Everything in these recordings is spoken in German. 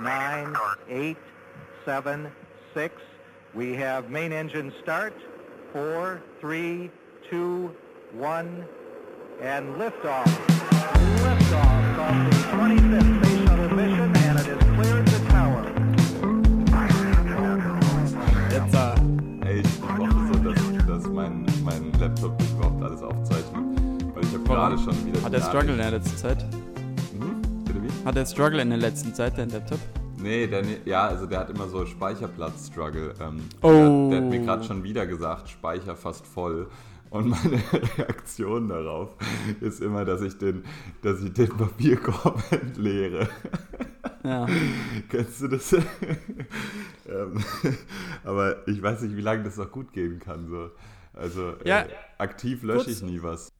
nine, eight, seven, six. We have main engine start. Four, three, two, one, and liftoff. Liftoff of the 25th Space Shuttle mission, and it has cleared the tower. Jetzt, äh, Ey, ich brauche so, dass, dass mein, mein Laptop überhaupt alles aufzeichnet. Weil ich habe gerade schon wieder. hat die er Struggle in Nachricht- der letzten Zeit? Hat er Struggle in der letzten Zeit, dein Laptop? Nee, der, ne- ja, also der hat immer so Speicherplatz-Struggle. Ähm, Oh. Der, der hat mir gerade schon wieder gesagt, Speicher fast voll. Und meine Reaktion darauf ist immer, dass ich den, dass ich den Papierkorb entleere. Ja. Kennst du das? ähm, aber ich weiß nicht, wie lange das noch gut gehen kann. So. Also Ja, äh, aktiv lösche ich nie was.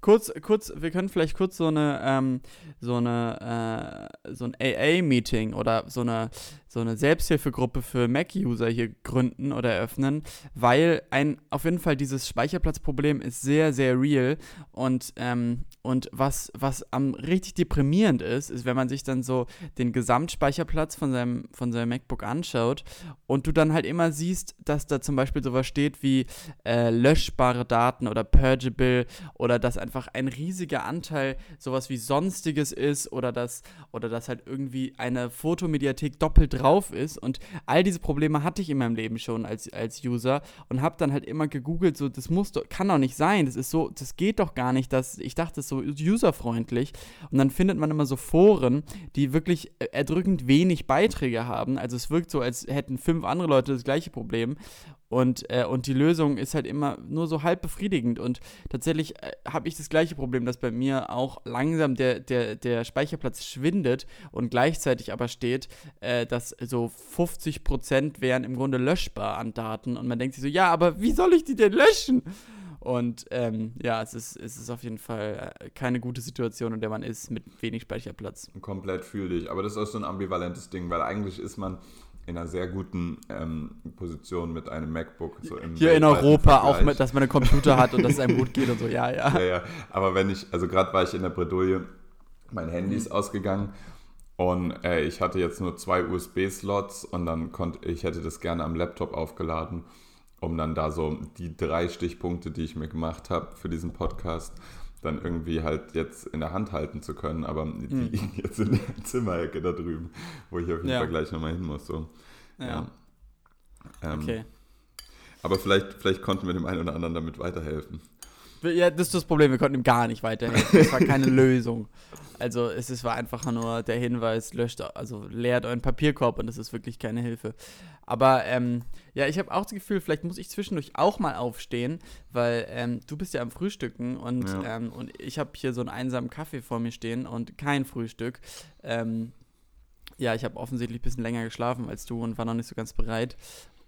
Kurz, kurz, wir können vielleicht kurz so eine, ähm, so eine, äh, so ein AA-Meeting oder so eine, so eine Selbsthilfegruppe für Mac-User hier gründen oder eröffnen, weil ein, auf jeden Fall dieses Speicherplatzproblem ist sehr, sehr real und, ähm, und was, was am richtig deprimierend ist, ist, wenn man sich dann so den Gesamtspeicherplatz von seinem, von seinem MacBook anschaut und du dann halt immer siehst, dass da zum Beispiel sowas steht wie äh, löschbare Daten oder purgeable oder dass einfach ein riesiger Anteil sowas wie sonstiges ist oder dass oder dass halt irgendwie eine Fotomediathek doppelt drauf ist. Und all diese Probleme hatte ich in meinem Leben schon als, als User und habe dann halt immer gegoogelt so das muss doch kann doch nicht sein. Das ist so das geht doch gar nicht dass ich dachte ist so userfreundlich und dann findet man immer so Foren die wirklich äh, erdrückend wenig Beiträge haben also es wirkt so als hätten fünf andere Leute das gleiche Problem und, äh, und die Lösung ist halt immer nur so halb befriedigend. Und tatsächlich äh, habe ich das gleiche Problem, dass bei mir auch langsam der, der, der Speicherplatz schwindet und gleichzeitig aber steht, äh, dass so 50% wären im Grunde löschbar an Daten. Und man denkt sich so, ja, aber wie soll ich die denn löschen? Und ähm, ja, es ist, es ist auf jeden Fall äh, keine gute Situation, in der man ist mit wenig Speicherplatz. Komplett fühle ich. Aber das ist auch so ein ambivalentes Ding, weil eigentlich ist man in einer sehr guten ähm, Position mit einem MacBook. So Hier in Europa auch, mit, dass man einen Computer hat und dass es einem gut geht und so, ja, ja. Ja, ja. Aber wenn ich, also gerade war ich in der Bredouille, mein Handy ist ausgegangen und äh, ich hatte jetzt nur zwei USB-Slots und dann konnte ich hätte das gerne am Laptop aufgeladen, um dann da so die drei Stichpunkte, die ich mir gemacht habe für diesen Podcast, dann irgendwie halt jetzt in der Hand halten zu können. Aber die Hm. liegen jetzt in der Zimmerecke da drüben, wo ich auf jeden Ja. Fall gleich nochmal hin muss. So. Ja, Ähm, okay. Aber vielleicht, vielleicht konnten wir dem einen oder anderen damit weiterhelfen. Ja, das ist das Problem, wir konnten ihm gar nicht weiterhelfen. Es war keine Lösung. Also es ist, war einfach nur der Hinweis, löscht, also leert euren Papierkorb und das ist wirklich keine Hilfe. Aber ähm, ja, ich habe auch das Gefühl, vielleicht muss ich zwischendurch auch mal aufstehen, weil ähm, du bist ja am Frühstücken und, Ja. ähm, und ich habe hier so einen einsamen Kaffee vor mir stehen und kein Frühstück. Ähm, ja, ich habe offensichtlich ein bisschen länger geschlafen als du und war noch nicht so ganz bereit.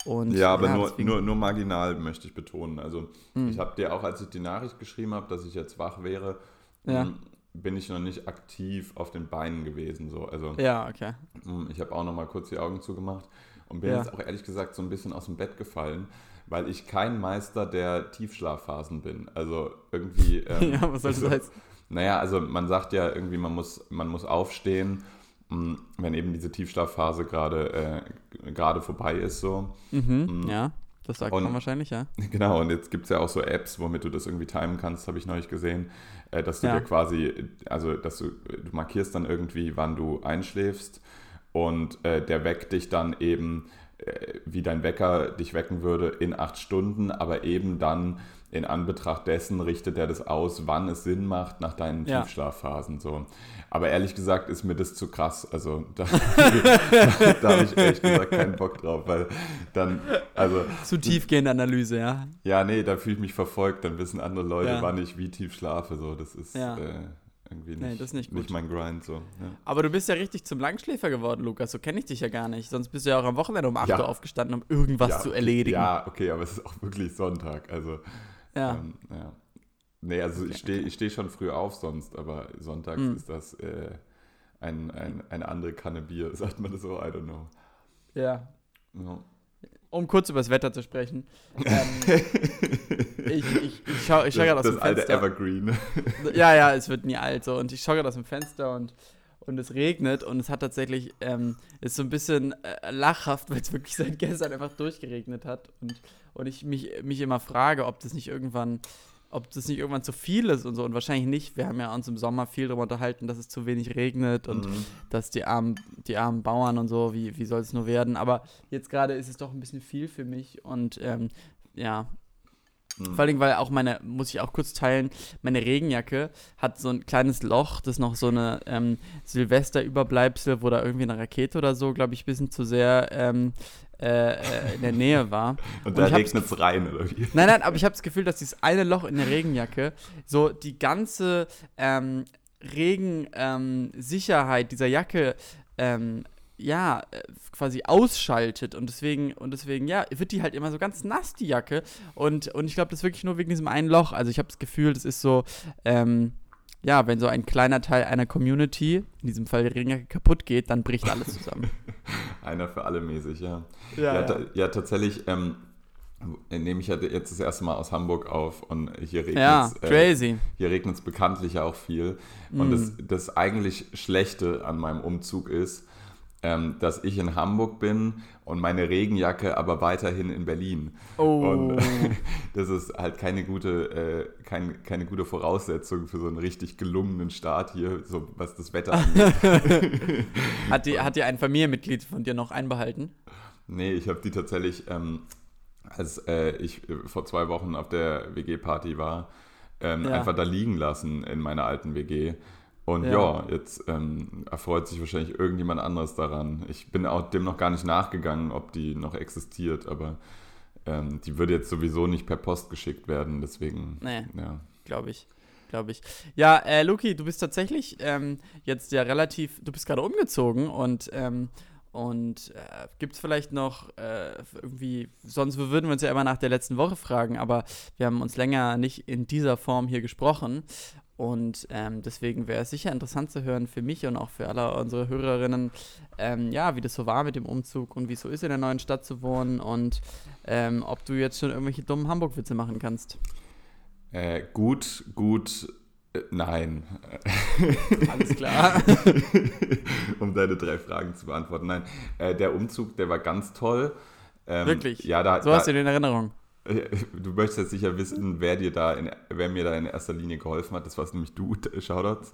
Und, Ja, aber nur, deswegen- nur, nur marginal möchte ich betonen. Also Hm. ich habe dir auch, als ich die Nachricht geschrieben habe, dass ich jetzt wach wäre, Ja. m, bin ich noch nicht aktiv auf den Beinen gewesen. So. Also Ja, okay. m, ich habe auch noch mal kurz die Augen zugemacht und bin Ja. jetzt auch ehrlich gesagt so ein bisschen aus dem Bett gefallen, weil ich kein Meister der Tiefschlafphasen bin. Also irgendwie... ähm, Ja, was soll das heißen? Naja, also man sagt ja irgendwie, man muss, man muss aufstehen, wenn eben diese Tiefschlafphase gerade äh, gerade vorbei ist. So. Mhm, ja, das sagt Und- man wahrscheinlich, ja. Genau, und jetzt gibt es ja auch so Apps, womit du das irgendwie timen kannst, habe ich neulich gesehen, äh, dass du Ja. dir quasi, also dass du, du markierst dann irgendwie, wann du einschläfst und äh, der weckt dich dann eben, äh, wie dein Wecker dich wecken würde, in acht Stunden, aber eben dann in Anbetracht dessen richtet er das aus, wann es Sinn macht nach deinen Ja. Tiefschlafphasen. So. Aber ehrlich gesagt ist mir das zu krass. Also da, da habe ich ehrlich gesagt keinen Bock drauf, weil dann, also Zu tiefgehende Analyse, ja. ja, nee, da fühle ich mich verfolgt, dann wissen andere Leute, Ja. wann ich wie tief schlafe. So, das ist Ja. äh, irgendwie nicht, Nee, das ist nicht gut. mein Grind. So. Ja. Aber du bist ja richtig zum Langschläfer geworden, Lukas. So kenne ich dich ja gar nicht. Sonst bist du ja auch am Wochenende um 8 Ja. Uhr aufgestanden, um irgendwas zu erledigen. Ja, okay, aber es ist auch wirklich Sonntag. Also, Ja. ähm, ja. Nee, also ich stehe ich steh schon früh auf sonst, aber sonntags Hm. ist das äh, ein, ein, eine andere Kanne Bier, sagt man das so, I don't know. ja. Ja. Um kurz über das Wetter zu sprechen. Ähm, ich ich, ich schaue ich schau das gerade aus das dem alte Fenster. Evergreen. Ja, ja, es wird nie alt so. Und ich schaue gerade aus dem Fenster und, und es regnet und es hat tatsächlich, ähm, ist so ein bisschen äh, lachhaft, weil es wirklich seit gestern einfach durchgeregnet hat und, und ich mich, mich immer frage, ob das nicht irgendwann ob das nicht irgendwann zu viel ist und so. Und wahrscheinlich nicht. Wir haben ja uns im Sommer viel darüber unterhalten, dass es zu wenig regnet und mhm. dass die armen, die armen Bauern und so, wie, wie soll es nur werden. Aber jetzt gerade ist es doch ein bisschen viel für mich und ähm, ja. Mhm. Vor allem, weil auch meine, muss ich auch kurz teilen, meine Regenjacke hat so ein kleines Loch, das noch so eine ähm, Silvesterüberbleibsel, wo da irgendwie eine Rakete oder so, glaube ich, ein bisschen zu sehr ähm, äh, äh, in der Nähe war. Und da regnet es rein, oder wie? Nein, nein, aber ich habe das Gefühl, dass dieses eine Loch in der Regenjacke so die ganze ähm, Regensicherheit ähm, dieser Jacke ähm, ja, äh, quasi ausschaltet und deswegen, und deswegen, ja, wird die halt immer so ganz nass, die Jacke. Und, und ich glaube, das ist wirklich nur wegen diesem einen Loch. Also ich habe das Gefühl, das ist so, ähm, ja, wenn so ein kleiner Teil einer Community, in diesem Fall die Ringe, kaputt geht, dann bricht alles zusammen. Einer für alle mäßig, ja. Ja, ja, ja. ja tatsächlich ähm, nehme ich ja jetzt das erste Mal aus Hamburg auf und hier regnet es. Ja, crazy. Äh, hier regnet es bekanntlich auch viel. Und mm. das, das eigentlich Schlechte an meinem Umzug ist, ähm, dass ich in Hamburg bin und meine Regenjacke aber weiterhin in Berlin. Oh. Und das ist halt keine gute, äh, kein, keine gute Voraussetzung für so einen richtig gelungenen Start hier, so was das Wetter angeht. hat, die, hat die ein Familienmitglied von dir noch einbehalten? Nee, ich habe die tatsächlich, ähm, als äh, ich äh, vor zwei Wochen auf der WG-Party war, ähm, ja. einfach da liegen lassen in meiner alten WG. Und ja, ja jetzt ähm, erfreut sich wahrscheinlich irgendjemand anderes daran. Ich bin auch dem noch gar nicht nachgegangen, ob die noch existiert, aber ähm, die würde jetzt sowieso nicht per Post geschickt werden, deswegen. Nee, ja. glaube ich. Glaube ich. Ja, äh, Luki, du bist tatsächlich ähm, jetzt ja relativ, du bist gerade umgezogen und ähm, und äh, gibt es vielleicht noch äh, irgendwie, sonst würden wir uns ja immer nach der letzten Woche fragen, aber wir haben uns länger nicht in dieser Form hier gesprochen. Und ähm, deswegen wäre es sicher interessant zu hören für mich und auch für alle unsere Hörerinnen, ähm, ja, wie das so war mit dem Umzug und wie es so ist, in der neuen Stadt zu wohnen und ähm, ob du jetzt schon irgendwelche dummen Hamburg-Witze machen kannst. Äh, gut, gut, äh, nein. Alles klar. um deine drei Fragen zu beantworten. Nein, äh, der Umzug, der war ganz toll. Ähm, Wirklich? Ja, da, so hast du den in Erinnerung. Du möchtest jetzt sicher wissen, wer dir da in, wer mir da in erster Linie geholfen hat. Das war nämlich du, Shoutouts.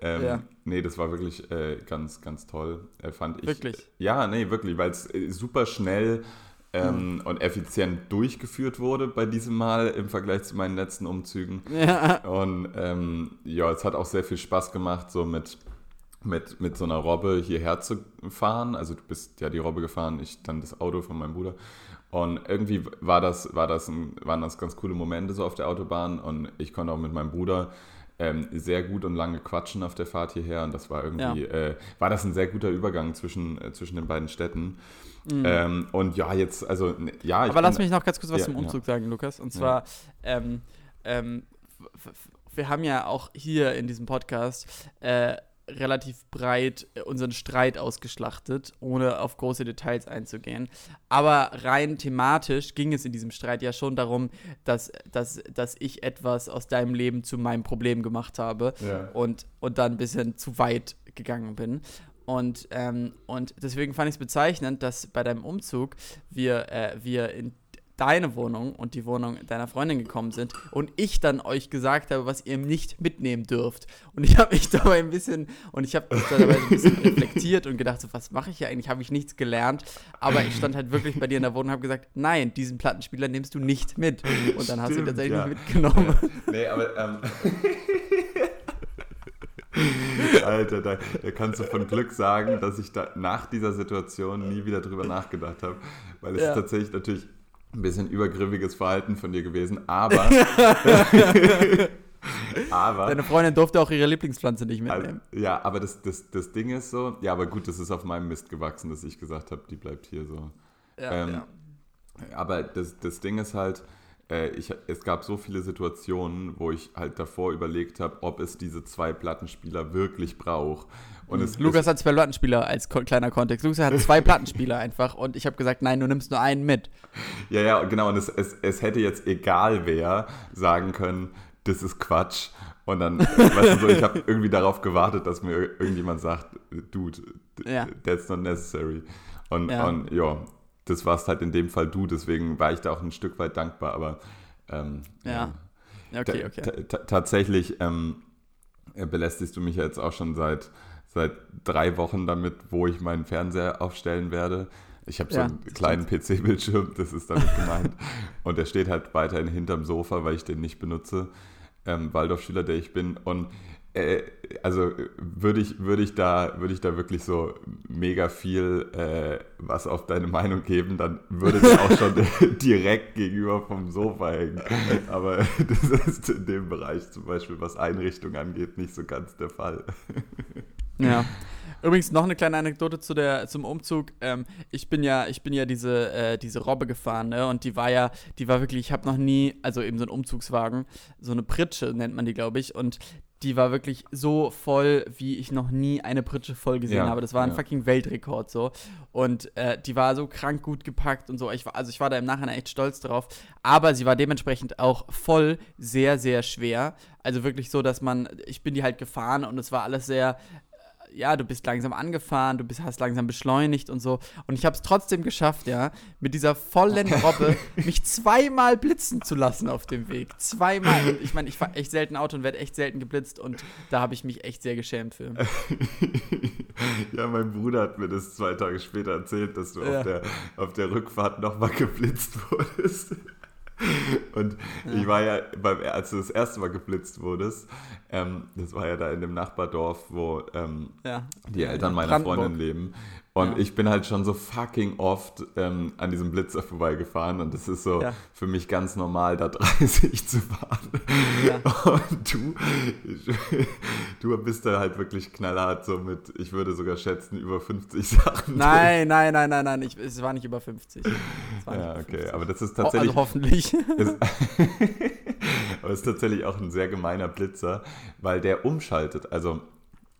Ähm, ja. Nee, das war wirklich äh, ganz, ganz toll, äh, fand ich. Wirklich? Ja, nee, wirklich, weil es äh, super schnell ähm, mhm. und effizient durchgeführt wurde bei diesem Mal im Vergleich zu meinen letzten Umzügen. Ja. Und ähm, ja, es hat auch sehr viel Spaß gemacht, so mit, mit, mit so einer Robbe hierher zu fahren. Also du bist ja die Robbe gefahren, ich dann das Auto von meinem Bruder. Und irgendwie war das, war das ein, waren das ganz coole Momente so auf der Autobahn und ich konnte auch mit meinem Bruder ähm, sehr gut und lange quatschen auf der Fahrt hierher und das war irgendwie, ja. äh, war das ein sehr guter Übergang zwischen, äh, zwischen den beiden Städten. Mhm. Ähm, und ja, jetzt, also, ja. Aber lass mich noch ganz kurz was ja, zum Umzug ja. sagen, Lukas. Und zwar, ähm, ähm wir haben ja auch hier in diesem Podcast äh, relativ breit äh, unseren Streit ausgeschlachtet, ohne auf große Details einzugehen. Aber rein thematisch ging es in diesem Streit ja schon darum, dass, dass, dass ich etwas aus deinem Leben zu meinem Problem gemacht habe ja. und, und dann ein bisschen zu weit gegangen bin. Und, ähm, und deswegen fand ich es bezeichnend, dass bei deinem Umzug wir, äh, wir in deine Wohnung und die Wohnung deiner Freundin gekommen sind und ich dann euch gesagt habe, was ihr nicht mitnehmen dürft. Und ich habe mich dabei ein bisschen und ich habe dabei ein bisschen reflektiert und gedacht, so, was mache ich hier eigentlich? Habe ich nichts gelernt. Aber ich stand halt wirklich bei dir in der Wohnung und habe gesagt, nein, diesen Plattenspieler nimmst du nicht mit. Und dann hast du ihn tatsächlich ja. nicht mitgenommen. Ja. Nee, aber ähm, Alter, da, da, kannst du von Glück sagen, dass ich da nach dieser Situation nie wieder drüber nachgedacht habe. Weil es ja. ist tatsächlich natürlich ein bisschen übergriffiges Verhalten von dir gewesen, aber. aber Deine Freundin durfte auch ihre Lieblingspflanze nicht mitnehmen. Also, ja, aber das, das, das Ding ist so, ja, aber gut, das ist auf meinem Mist gewachsen, dass ich gesagt habe, die bleibt hier so. Ja, ähm, ja. Aber das, das Ding ist halt, äh, ich, es gab so viele Situationen, wo ich halt davor überlegt habe, ob es diese zwei Plattenspieler wirklich braucht. Und es, Lukas es, hat zwei Plattenspieler als kleiner Kontext. Lukas hat zwei Plattenspieler einfach und ich habe gesagt, nein, du nimmst nur einen mit. Ja, ja, genau. Und es, es, es hätte jetzt egal wer sagen können, das ist Quatsch Und dann, weißt du so, ich habe irgendwie darauf gewartet, dass mir irgendjemand sagt, Dude, Ja. that's not necessary. Und Ja. ja, und, ja das warst halt in dem Fall du, deswegen war ich da auch ein Stück weit dankbar, aber ähm, Ja. Ja, Okay, okay. ta- ta- tatsächlich ähm, äh, belästigst du mich ja jetzt auch schon seit, seit drei Wochen damit, wo ich meinen Fernseher aufstellen werde. Ich habe so Ja, einen kleinen PC-Bildschirm, das ist damit gemeint. Und der steht halt weiterhin hinterm Sofa, weil ich den nicht benutze. Ähm, Waldorfschüler, der ich bin. Und äh, also äh, würde ich, würde ich, da, würde ich da wirklich so mega viel äh, was auf deine Meinung geben, dann würde der auch schon direkt gegenüber vom Sofa hängen. Aber das ist in dem Bereich zum Beispiel, was Einrichtung angeht, nicht so ganz der Fall. Ja. Übrigens noch eine kleine Anekdote zu der, zum Umzug. Ähm, ich bin ja, ich bin ja diese, äh, diese Robbe gefahren, ne? Und die war ja, die war wirklich, ich habe noch nie, also eben so ein Umzugswagen, so eine Pritsche nennt man die, glaube ich. Und die war wirklich so voll, wie ich noch nie eine Pritsche voll gesehen Ja, habe. Das war ein ja. fucking Weltrekord so. Und äh, die war so krank gut gepackt und so. Ich war, also ich war da im Nachhinein echt stolz drauf. Aber sie war dementsprechend auch voll sehr, sehr schwer. Also wirklich so, dass man, ich bin die halt gefahren und es war alles sehr, ja, du bist langsam angefahren, du bist, hast langsam beschleunigt und so. Und ich habe es trotzdem geschafft, ja, mit dieser vollen Robbe mich zweimal blitzen zu lassen auf dem Weg. Zweimal. Und ich meine, ich fahre echt selten Auto und werde echt selten geblitzt und da habe ich mich echt sehr geschämt für. ja, mein Bruder hat mir das zwei Tage später erzählt, dass du Ja. auf, der, auf der Rückfahrt nochmal geblitzt wurdest. Und ich war ja, beim, als du das erste Mal geblitzt wurdest, ähm, das war ja da in dem Nachbardorf, wo ähm, Ja. die Eltern meiner. Freundin leben. Und Ja. ich bin halt schon so fucking oft ähm, an diesem Blitzer vorbeigefahren und das ist so Ja. für mich ganz normal, da 30 zu fahren. Ja. Und du, du bist da halt wirklich knallhart, so mit, ich würde sogar schätzen, über 50 Sachen. Nein, nein, nein, nein, nein, ich, es war nicht über 50. Es war nicht Ja, okay, 50. aber das ist Ho- tatsächlich. Also hoffentlich. ist, aber es ist tatsächlich auch ein sehr gemeiner Blitzer, weil der umschaltet. Also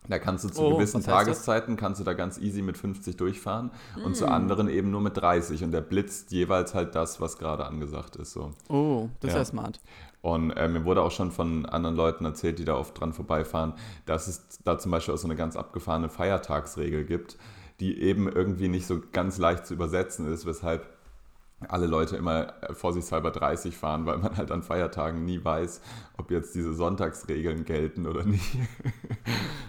da kannst du zu Oh, gewissen? Tageszeiten kannst du da ganz easy mit 50 durchfahren und Mm. zu anderen eben nur mit 30 und der blitzt jeweils halt das, was gerade angesagt ist. So. Oh, das ist Ja. ja smart. Und äh, mir wurde auch schon von anderen Leuten erzählt, die da oft dran vorbeifahren, dass es da zum Beispiel auch so eine ganz abgefahrene Feiertagsregel gibt, die eben irgendwie nicht so ganz leicht zu übersetzen ist, weshalb alle Leute immer äh, vorsichtshalber 30 fahren, weil man halt an Feiertagen nie weiß, ob jetzt diese Sonntagsregeln gelten oder nicht.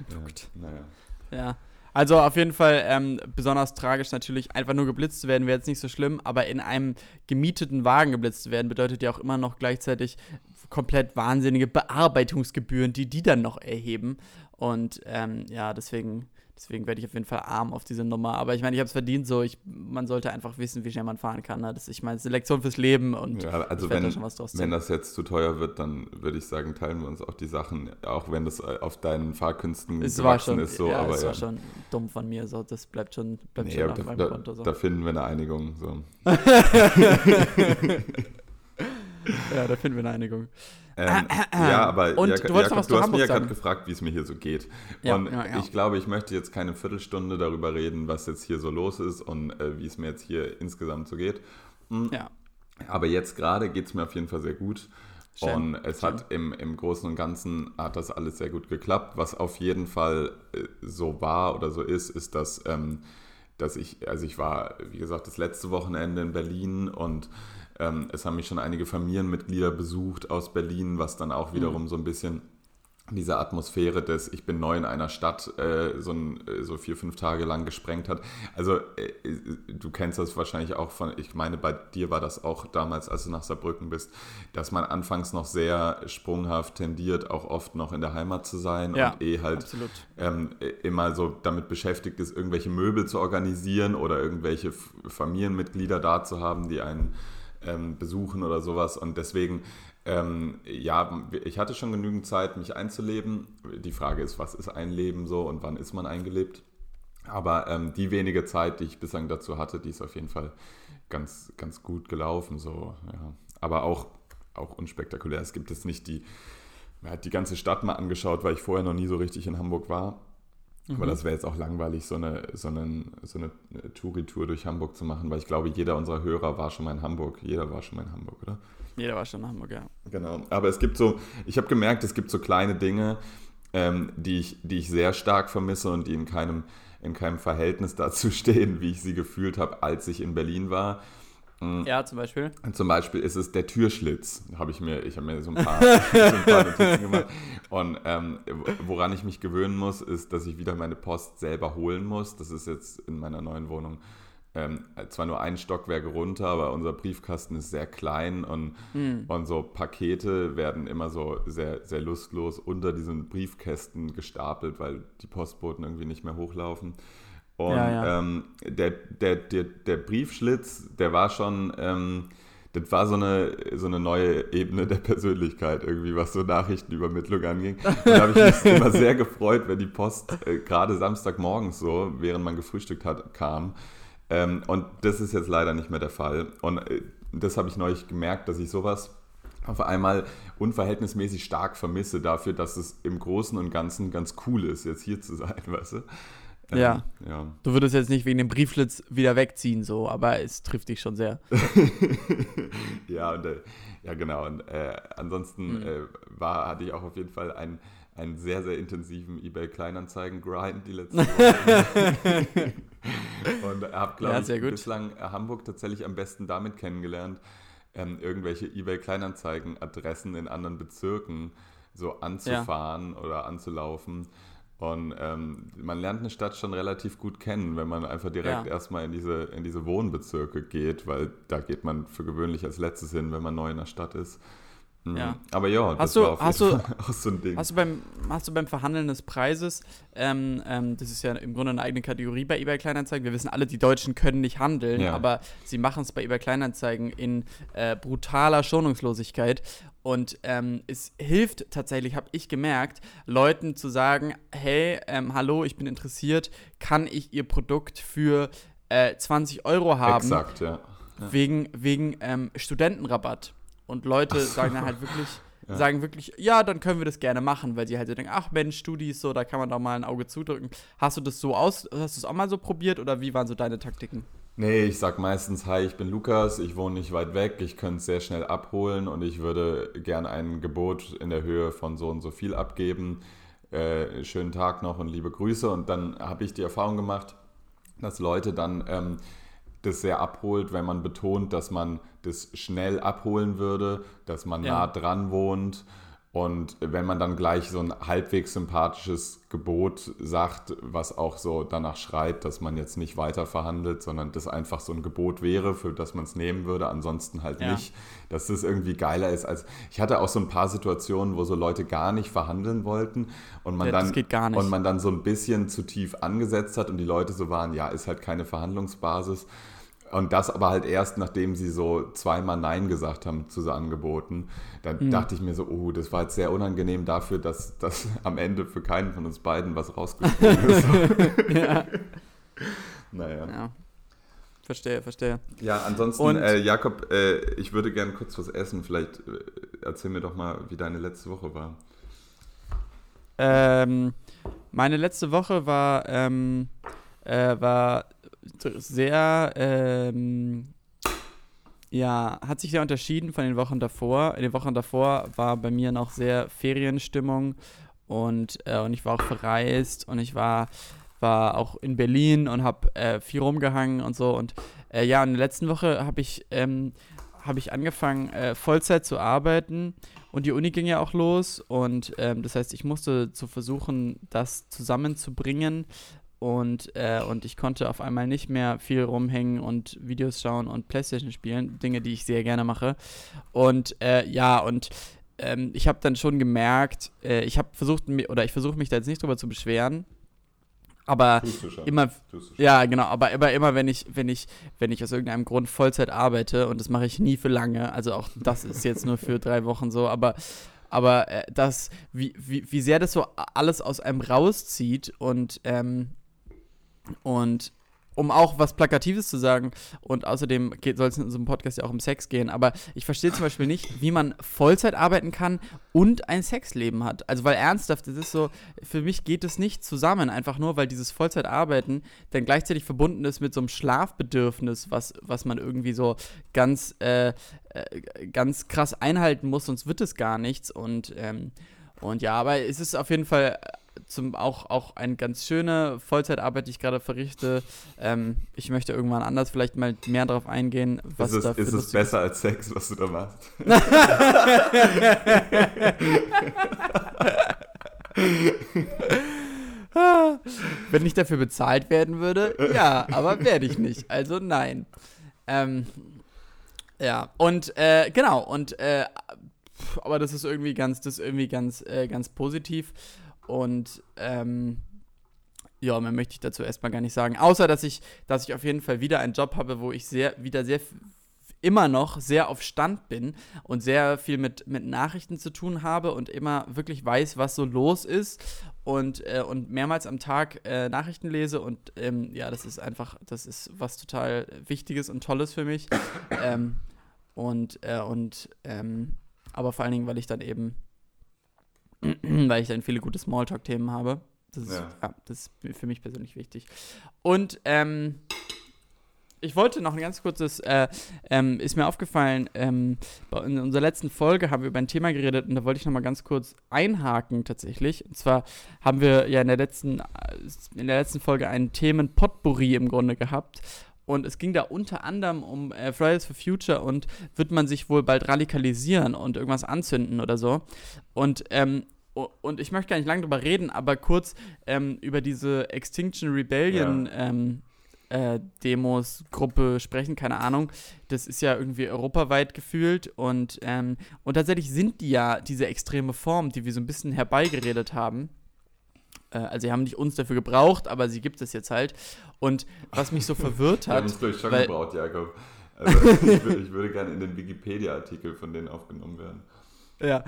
ja, naja. Ja. Also auf jeden Fall ähm, besonders tragisch natürlich, einfach nur geblitzt zu werden, wäre jetzt nicht so schlimm, aber in einem gemieteten Wagen geblitzt zu werden, bedeutet ja auch immer noch gleichzeitig komplett wahnsinnige Bearbeitungsgebühren, die die dann noch erheben. Und ähm, ja, deswegen, deswegen werde ich auf jeden Fall arm auf diese Nummer. Aber ich meine, ich habe es verdient, so ich, man sollte einfach wissen, wie schnell man fahren kann. Ne? Das, ich meine, es ist eine Lektion fürs Leben und Ja, also werd da wenn, schon was draus wenn das jetzt zu teuer wird, dann würde ich sagen, teilen wir uns auch die Sachen, auch wenn das äh, auf deinen Fahrkünsten es gewachsen schon, ist. So, ja, aber es ja. war schon dumm von mir. So, das bleibt schon, bleibt Nee, schon auf da, meinem Konto. So. da finden wir eine Einigung. So. ja, da finden wir eine Einigung. Ähm, ja, aber Und Jakob, du was Jakob, zu du hast mich Hamburg ja gerade gefragt, wie es mir hier so geht. Ja, und ja, ja. ich glaube, ich möchte jetzt keine Viertelstunde darüber reden, was jetzt hier so los ist und äh, wie es mir jetzt hier insgesamt so geht. Ja. Aber jetzt gerade geht es mir auf jeden Fall sehr gut. Schön, Und es schön. hat im, im Großen und Ganzen hat das alles sehr gut geklappt. Was auf jeden Fall äh, so war oder so ist, ist, dass, ähm, dass ich, also ich war, wie gesagt, das letzte Wochenende in Berlin und ähm, es haben mich schon einige Familienmitglieder besucht aus Berlin, was dann auch wiederum so ein bisschen diese Atmosphäre des Ich bin neu in einer Stadt äh, so, ein, äh, so vier, fünf Tage lang gesprengt hat. Also äh, äh, du kennst das wahrscheinlich auch von, ich meine, bei dir war das auch damals, als du nach Saarbrücken bist, dass man anfangs noch sehr sprunghaft tendiert, auch oft noch in der Heimat zu sein Ja, und eh halt ähm, immer so damit beschäftigt ist, irgendwelche Möbel zu organisieren oder irgendwelche Familienmitglieder da zu haben, die einen ähm, besuchen oder sowas. Und deswegen, ähm, ja, ich hatte schon genügend Zeit, mich einzuleben. Die Frage ist, was ist ein Leben so und wann ist man eingelebt? Aber ähm, die wenige Zeit, die ich bislang dazu hatte, die ist auf jeden Fall ganz, ganz gut gelaufen. So, ja. Aber auch, auch unspektakulär. Es gibt jetzt nicht die, man hat die ganze Stadt mal angeschaut, weil ich vorher noch nie so richtig in Hamburg war. Aber Mhm. das wäre jetzt auch langweilig, so eine, so einen, so eine Touri-Tour durch Hamburg zu machen, weil ich glaube, jeder unserer Hörer war schon mal in Hamburg. Jeder war schon mal in Hamburg, oder? Jeder war schon in Hamburg, ja. Genau, aber es gibt so, ich habe gemerkt, es gibt so kleine Dinge, ähm, die, ich, die ich sehr stark vermisse und die in keinem, in keinem Verhältnis dazu stehen, wie ich sie gefühlt habe, als ich in Berlin war. Mhm. Ja, zum Beispiel. Zum Beispiel ist es der Türschlitz. Habe ich mir, ich habe mir so ein paar, so ein paar Notizen gemacht. Und ähm, woran ich mich gewöhnen muss, ist, dass ich wieder meine Post selber holen muss. Das ist jetzt in meiner neuen Wohnung ähm, zwar nur ein Stockwerk runter, aber unser Briefkasten ist sehr klein und, mhm. und so Pakete werden immer so sehr, sehr lustlos unter diesen Briefkästen gestapelt, weil die Postboten irgendwie nicht mehr hochlaufen. Und ja, ja. Ähm, der, der, der, der Briefschlitz, der war schon, ähm, das war so eine, so eine neue Ebene der Persönlichkeit irgendwie, was so Nachrichtenübermittlung anging. Und da habe ich mich immer sehr gefreut, wenn die Post äh, gerade Samstagmorgens so, während man gefrühstückt hat, kam. Ähm, und das ist jetzt leider nicht mehr der Fall. Und äh, das habe ich neulich gemerkt, dass ich sowas auf einmal unverhältnismäßig stark vermisse dafür, dass es im Großen und Ganzen ganz cool ist, jetzt hier zu sein, weißt du? Ähm, ja. ja. Du würdest jetzt nicht wegen dem Briefschlitz wieder wegziehen, so, aber es trifft dich schon sehr. ja, und, äh, ja, genau. Und äh, ansonsten mhm. äh, war, hatte ich auch auf jeden Fall einen, einen sehr, sehr intensiven eBay-Kleinanzeigen-Grind die letzten Wochen. und habe, glaube ja, ich, gut. bislang Hamburg tatsächlich am besten damit kennengelernt, ähm, irgendwelche eBay-Kleinanzeigen-Adressen in anderen Bezirken so anzufahren ja. oder anzulaufen und ähm, man lernt eine Stadt schon relativ gut kennen, wenn man einfach direkt ja. erstmal in diese, in diese Wohnbezirke geht, weil da geht man für gewöhnlich als letztes hin, wenn man neu in der Stadt ist. Mhm. Ja. Aber ja, das hast du, war auf hast jeden du, auch so ein Ding. Hast du beim, hast du beim Verhandeln des Preises, ähm, ähm, das ist ja im Grunde eine eigene Kategorie bei eBay Kleinanzeigen. Wir wissen alle, die Deutschen können nicht handeln, ja. aber sie machen es bei eBay Kleinanzeigen in äh, brutaler Schonungslosigkeit. Und ähm, es hilft tatsächlich, habe ich gemerkt, Leuten zu sagen, hey, ähm, hallo, ich bin interessiert, kann ich ihr Produkt für äh, 20 Euro haben? Exakt, ja. Wegen, wegen ähm, Studentenrabatt. Und Leute so. sagen dann halt wirklich, ja. sagen wirklich, ja, dann können wir das gerne machen, weil sie halt so denken, ach Mensch, Studis, so, da kann man doch mal ein Auge zudrücken. Hast du das so aus, hast du es auch mal so probiert oder wie waren so deine Taktiken? Nee, ich sag meistens, hi, ich bin Lukas, ich wohne nicht weit weg, ich könnte es sehr schnell abholen und ich würde gerne ein Gebot in der Höhe von so und so viel abgeben. Äh, schönen Tag noch und liebe Grüße. Und dann habe ich die Erfahrung gemacht, dass Leute dann ähm, das sehr abholt, wenn man betont, dass man das schnell abholen würde, dass man ja. nah dran wohnt und wenn man dann gleich so ein halbwegs sympathisches Gebot sagt, was auch so danach schreit, dass man jetzt nicht weiter verhandelt, sondern das einfach so ein Gebot wäre, für das man es nehmen würde, ansonsten halt ja. nicht, dass das irgendwie geiler ist als ich hatte auch so ein paar Situationen, wo so Leute gar nicht verhandeln wollten und man ja, dann und man dann so ein bisschen zu tief angesetzt hat und die Leute so waren, ja, ist halt keine Verhandlungsbasis und das aber halt erst, nachdem sie so zweimal Nein gesagt haben zu so Angeboten. Dann mhm. dachte ich mir so, oh, das war jetzt sehr unangenehm dafür, dass, dass am Ende für keinen von uns beiden was rausgesprungen ist. ja. Naja. Ja. Verstehe, verstehe. Ja, ansonsten, äh, Jakob, äh, ich würde gerne kurz was essen. Vielleicht äh, erzähl mir doch mal, wie deine letzte Woche war. Ähm, meine letzte Woche war, ähm, äh, war sehr, ähm, ja, hat sich sehr unterschieden von den Wochen davor. In den Wochen davor war bei mir noch sehr Ferienstimmung und, äh, und ich war auch verreist und ich war, war auch in Berlin und habe äh, viel rumgehangen und so. Und äh, ja, in der letzten Woche habe ich, ähm, hab ich angefangen, äh, Vollzeit zu arbeiten und die Uni ging ja auch los. Und ähm, das heißt, ich musste zu versuchen, das zusammenzubringen, und, äh, und ich konnte auf einmal nicht mehr viel rumhängen und Videos schauen und Playstation spielen, Dinge, die ich sehr gerne mache. Und äh, ja, und ähm, ich habe dann schon gemerkt, äh, ich habe versucht, oder ich versuche mich da jetzt nicht drüber zu beschweren, aber immer, ja genau, aber immer, immer wenn ich, wenn ich, wenn ich aus irgendeinem Grund Vollzeit arbeite und das mache ich nie für lange, also auch das ist jetzt nur für drei Wochen so, aber aber äh, das, wie, wie, wie sehr das so alles aus einem rauszieht und ähm, und um auch was Plakatives zu sagen, und außerdem soll es in unserem Podcast ja auch um Sex gehen, aber ich verstehe zum Beispiel nicht, wie man Vollzeit arbeiten kann und ein Sexleben hat. Also, weil ernsthaft, das ist so, für mich geht es nicht zusammen, einfach nur, weil dieses Vollzeitarbeiten dann gleichzeitig verbunden ist mit so einem Schlafbedürfnis, was, was man irgendwie so ganz, äh, äh, ganz krass einhalten muss, sonst wird es gar nichts. Und, ähm, und ja, aber es ist auf jeden Fall zum, auch, auch eine ganz schöne Vollzeitarbeit, die ich gerade verrichte. Ähm, ich möchte irgendwann anders vielleicht mal mehr darauf eingehen. Was ist es, ist es besser als Sex, was du da machst? Wenn ich dafür bezahlt werden würde, ja, aber werde ich nicht. Also nein. Ähm, ja, und äh, genau, und äh, aber das ist irgendwie ganz, das ist irgendwie ganz, äh, ganz positiv. Und ähm, ja, mehr möchte ich dazu erstmal gar nicht sagen. Außer dass ich, dass ich auf jeden Fall wieder einen Job habe, wo ich sehr, wieder sehr immer noch sehr auf Stand bin und sehr viel mit, mit Nachrichten zu tun habe und immer wirklich weiß, was so los ist und, äh, und mehrmals am Tag äh, Nachrichten lese und ähm, ja, das ist einfach, das ist was total Wichtiges und Tolles für mich. ähm, und, äh, und ähm, aber vor allen Dingen, weil ich dann eben weil ich dann viele gute Smalltalk-Themen habe. Das ist, ja. ja. das ist für mich persönlich wichtig. Und ähm, ich wollte noch ein ganz kurzes, äh, ähm, ist mir aufgefallen, ähm, in unserer letzten Folge haben wir über ein Thema geredet und da wollte ich noch mal ganz kurz einhaken tatsächlich. Und zwar haben wir ja in der letzten, in der letzten Folge einen Themen-Potpourri im Grunde gehabt. Und es ging da unter anderem um äh, Fridays for Future und wird man sich wohl bald radikalisieren und irgendwas anzünden oder so. Und, ähm, und ich möchte gar nicht lange drüber reden, aber kurz ähm, über diese Extinction Rebellion ja. ähm, äh, Demos, Gruppe sprechen, keine Ahnung. Das ist ja irgendwie europaweit gefühlt und, ähm, und tatsächlich sind die ja diese extreme Form, die wir so ein bisschen herbeigeredet haben. Äh, also sie haben nicht uns dafür gebraucht, aber sie gibt es jetzt halt. Und was mich so verwirrt hat. Wir haben es, ich, schon weil, gebraucht, Jakob. Also ich, würde, ich würde gerne in den Wikipedia-Artikel von denen aufgenommen werden. Ja,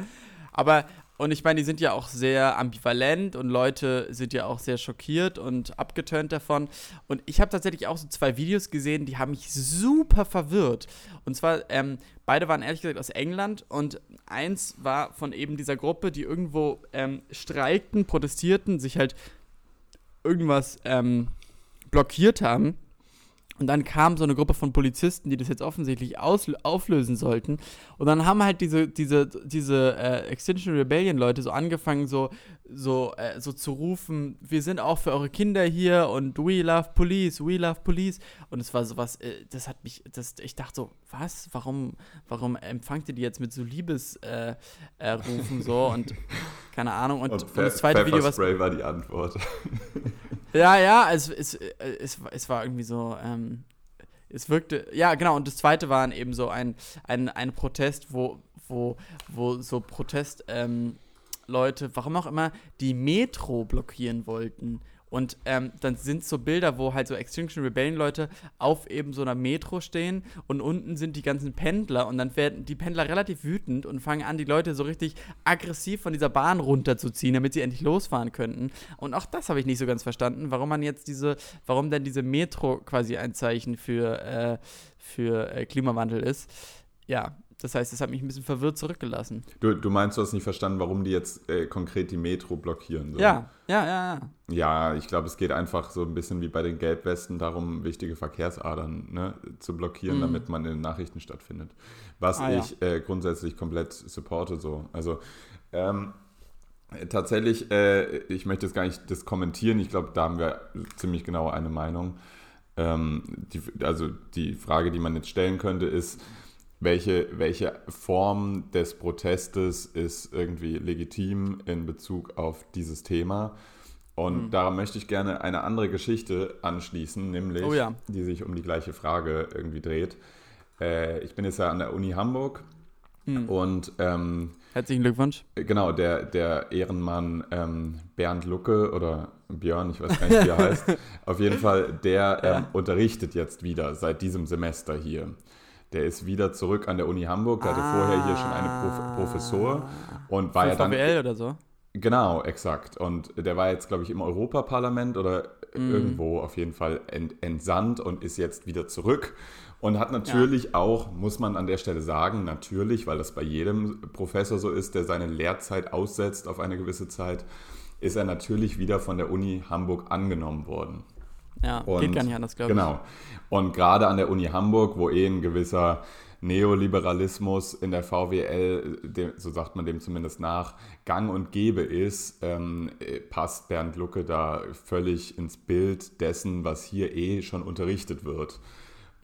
aber und ich meine, die sind ja auch sehr ambivalent und Leute sind ja auch sehr schockiert und abgeturnt davon. Und ich habe tatsächlich auch so zwei Videos gesehen, die haben mich super verwirrt. Und zwar, ähm, beide waren ehrlich gesagt aus England und eins war von eben dieser Gruppe, die irgendwo ähm, streikten, protestierten, sich halt irgendwas ähm, blockiert haben. Und dann kam so eine Gruppe von Polizisten, die das jetzt offensichtlich auflösen sollten. Und dann haben halt diese, diese, diese äh, Extinction Rebellion Leute so angefangen, so, so, äh, so zu rufen, wir sind auch für eure Kinder hier und we love police, we love police. Und es war sowas, äh, das hat mich, das, ich dachte so, was? Warum, warum empfangt ihr die jetzt mit so Liebesrufen äh, so und keine Ahnung. Und, und, und das zweite Video, was. war die Antwort. Ja, ja, es, es, es, es war irgendwie so, ähm, es wirkte, ja, genau, und das zweite war eben so ein, ein, ein Protest, wo, wo, wo so Protest, ähm, Leute, warum auch immer, die Metro blockieren wollten. Und ähm, dann sind so Bilder, wo halt so Extinction Rebellion Leute auf eben so einer Metro stehen und unten sind die ganzen Pendler und dann werden die Pendler relativ wütend und fangen an, die Leute so richtig aggressiv von dieser Bahn runterzuziehen, damit sie endlich losfahren könnten. Und auch das habe ich nicht so ganz verstanden, warum man jetzt diese, warum denn diese Metro quasi ein Zeichen für, äh, für äh, Klimawandel ist. Ja, das heißt, es hat mich ein bisschen verwirrt zurückgelassen. Du, du meinst, du hast nicht verstanden, warum die jetzt äh, konkret die Metro blockieren? So. Ja, ja, ja, ja. Ja, ich glaube, es geht einfach so ein bisschen wie bei den Gelbwesten darum, wichtige Verkehrsadern ne, zu blockieren, mhm. damit man in den Nachrichten stattfindet. Was ah, ich ja. äh, grundsätzlich komplett supporte so. Also ähm, tatsächlich, äh, ich möchte jetzt gar nicht das kommentieren, ich glaube, da haben wir ziemlich genau eine Meinung. Ähm, die, also die Frage, die man jetzt stellen könnte, ist, welche, welche Form des Protestes ist irgendwie legitim in Bezug auf dieses Thema. Und mhm. daran möchte ich gerne eine andere Geschichte anschließen, nämlich oh ja. die sich um die gleiche Frage irgendwie dreht. Äh, ich bin jetzt ja an der Uni Hamburg mhm. und ähm, herzlichen Glückwunsch. Genau, der, der Ehrenmann ähm, Bernd Lucke oder Björn, ich weiß gar nicht, wie er heißt, auf jeden Fall, der ähm, ja. unterrichtet jetzt wieder seit diesem Semester hier. Der ist wieder zurück an der Uni Hamburg. Der ah. hatte vorher hier schon eine Prof Professor und war ja dann. VWL oder so? Genau, exakt. Und der war jetzt, glaube ich, im Europaparlament oder mhm. irgendwo auf jeden Fall ent, entsandt und ist jetzt wieder zurück. Und hat natürlich ja. auch, muss man an der Stelle sagen, natürlich, weil das bei jedem Professor so ist, der seine Lehrzeit aussetzt auf eine gewisse Zeit, ist er natürlich wieder von der Uni Hamburg angenommen worden. Ja, und, geht gar nicht anders, glaube genau. ich. Genau. Und gerade an der Uni Hamburg, wo eh ein gewisser Neoliberalismus in der VWL, so sagt man dem zumindest nach, gang und gäbe ist, ähm, passt Bernd Lucke da völlig ins Bild dessen, was hier eh schon unterrichtet wird.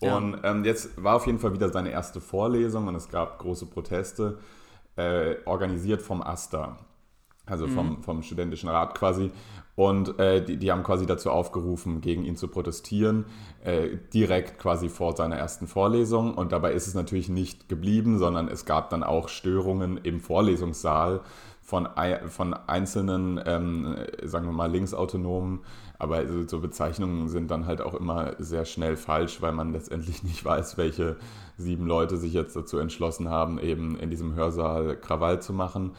Ja. Und ähm, jetzt war auf jeden Fall wieder seine erste Vorlesung und es gab große Proteste, äh, organisiert vom AStA also vom, mhm. vom Studentischen Rat quasi. Und äh, die, die haben quasi dazu aufgerufen, gegen ihn zu protestieren, äh, direkt quasi vor seiner ersten Vorlesung. Und dabei ist es natürlich nicht geblieben, sondern es gab dann auch Störungen im Vorlesungssaal von, von einzelnen, ähm, sagen wir mal, Linksautonomen. Aber so Bezeichnungen sind dann halt auch immer sehr schnell falsch, weil man letztendlich nicht weiß, welche sieben Leute sich jetzt dazu entschlossen haben, eben in diesem Hörsaal Krawall zu machen.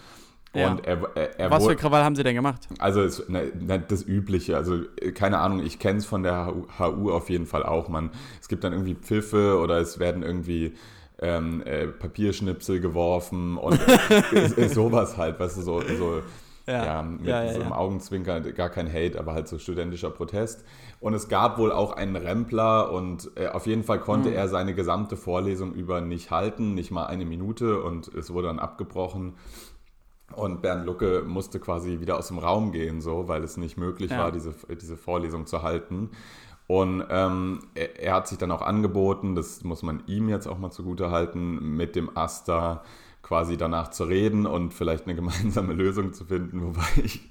Ja. Und er, er, er Was für Krawall haben sie denn gemacht? Also es, ne, ne, das Übliche, also keine Ahnung, ich kenne es von der HU auf jeden Fall auch. Man, es gibt dann irgendwie Pfiffe oder es werden irgendwie ähm, äh, Papierschnipsel geworfen und sowas halt, weißt du, so, so ja, ja mit ja, ja, so einem Augenzwinker, gar kein Hate, aber halt so studentischer Protest. Und es gab wohl auch einen Rempler und äh, auf jeden Fall konnte mhm. er seine gesamte Vorlesung über nicht halten, nicht mal eine Minute und es wurde dann abgebrochen. Und Bernd Lucke musste quasi wieder aus dem Raum gehen, so, weil es nicht möglich ja. war, diese, diese Vorlesung zu halten. Und ähm, er, er, hat sich dann auch angeboten, das muss man ihm jetzt auch mal zugute halten, mit dem Asta quasi danach zu reden und vielleicht eine gemeinsame Lösung zu finden, wobei ich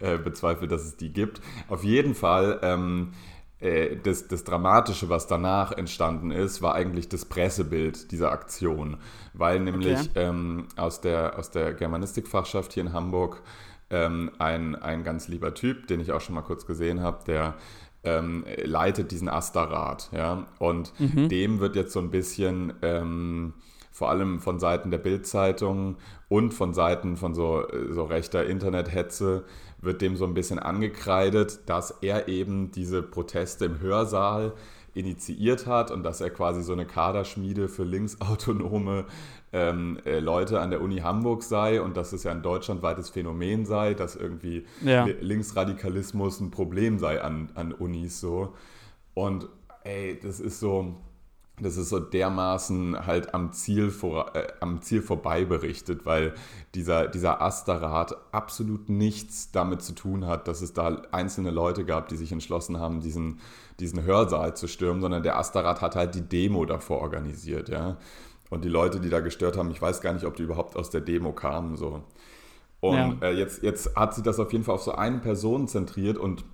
äh, bezweifle, dass es die gibt. Auf jeden Fall ähm, äh, das, das Dramatische, was danach entstanden ist, war eigentlich das Pressebild dieser Aktion, weil nämlich okay. ähm, aus der, aus der Germanistikfachschaft hier in Hamburg ähm, ein, ein ganz lieber Typ, den ich auch schon mal kurz gesehen habe, der ähm, leitet diesen Asta-Rat. Ja? Und mhm. dem wird jetzt so ein bisschen ähm, vor allem von Seiten der Bildzeitung und von Seiten von so, so rechter Internethetze wird dem so ein bisschen angekreidet, dass er eben diese Proteste im Hörsaal initiiert hat und dass er quasi so eine Kaderschmiede für linksautonome ähm, äh, Leute an der Uni Hamburg sei und dass es ja ein deutschlandweites Phänomen sei, dass irgendwie ja. Linksradikalismus ein Problem sei an, an Unis so. Und ey, das ist so, das ist so dermaßen halt am Ziel, vor, äh, am Ziel vorbei berichtet, weil dieser, dieser Asterrat absolut nichts damit zu tun hat, dass es da einzelne Leute gab, die sich entschlossen haben, diesen, diesen Hörsaal zu stürmen, sondern der Asterrat hat halt die Demo davor organisiert, ja. Und die Leute, die da gestört haben, ich weiß gar nicht, ob die überhaupt aus der Demo kamen, so. Und ja. äh, jetzt, jetzt hat sich das auf jeden Fall auf so eine Person zentriert und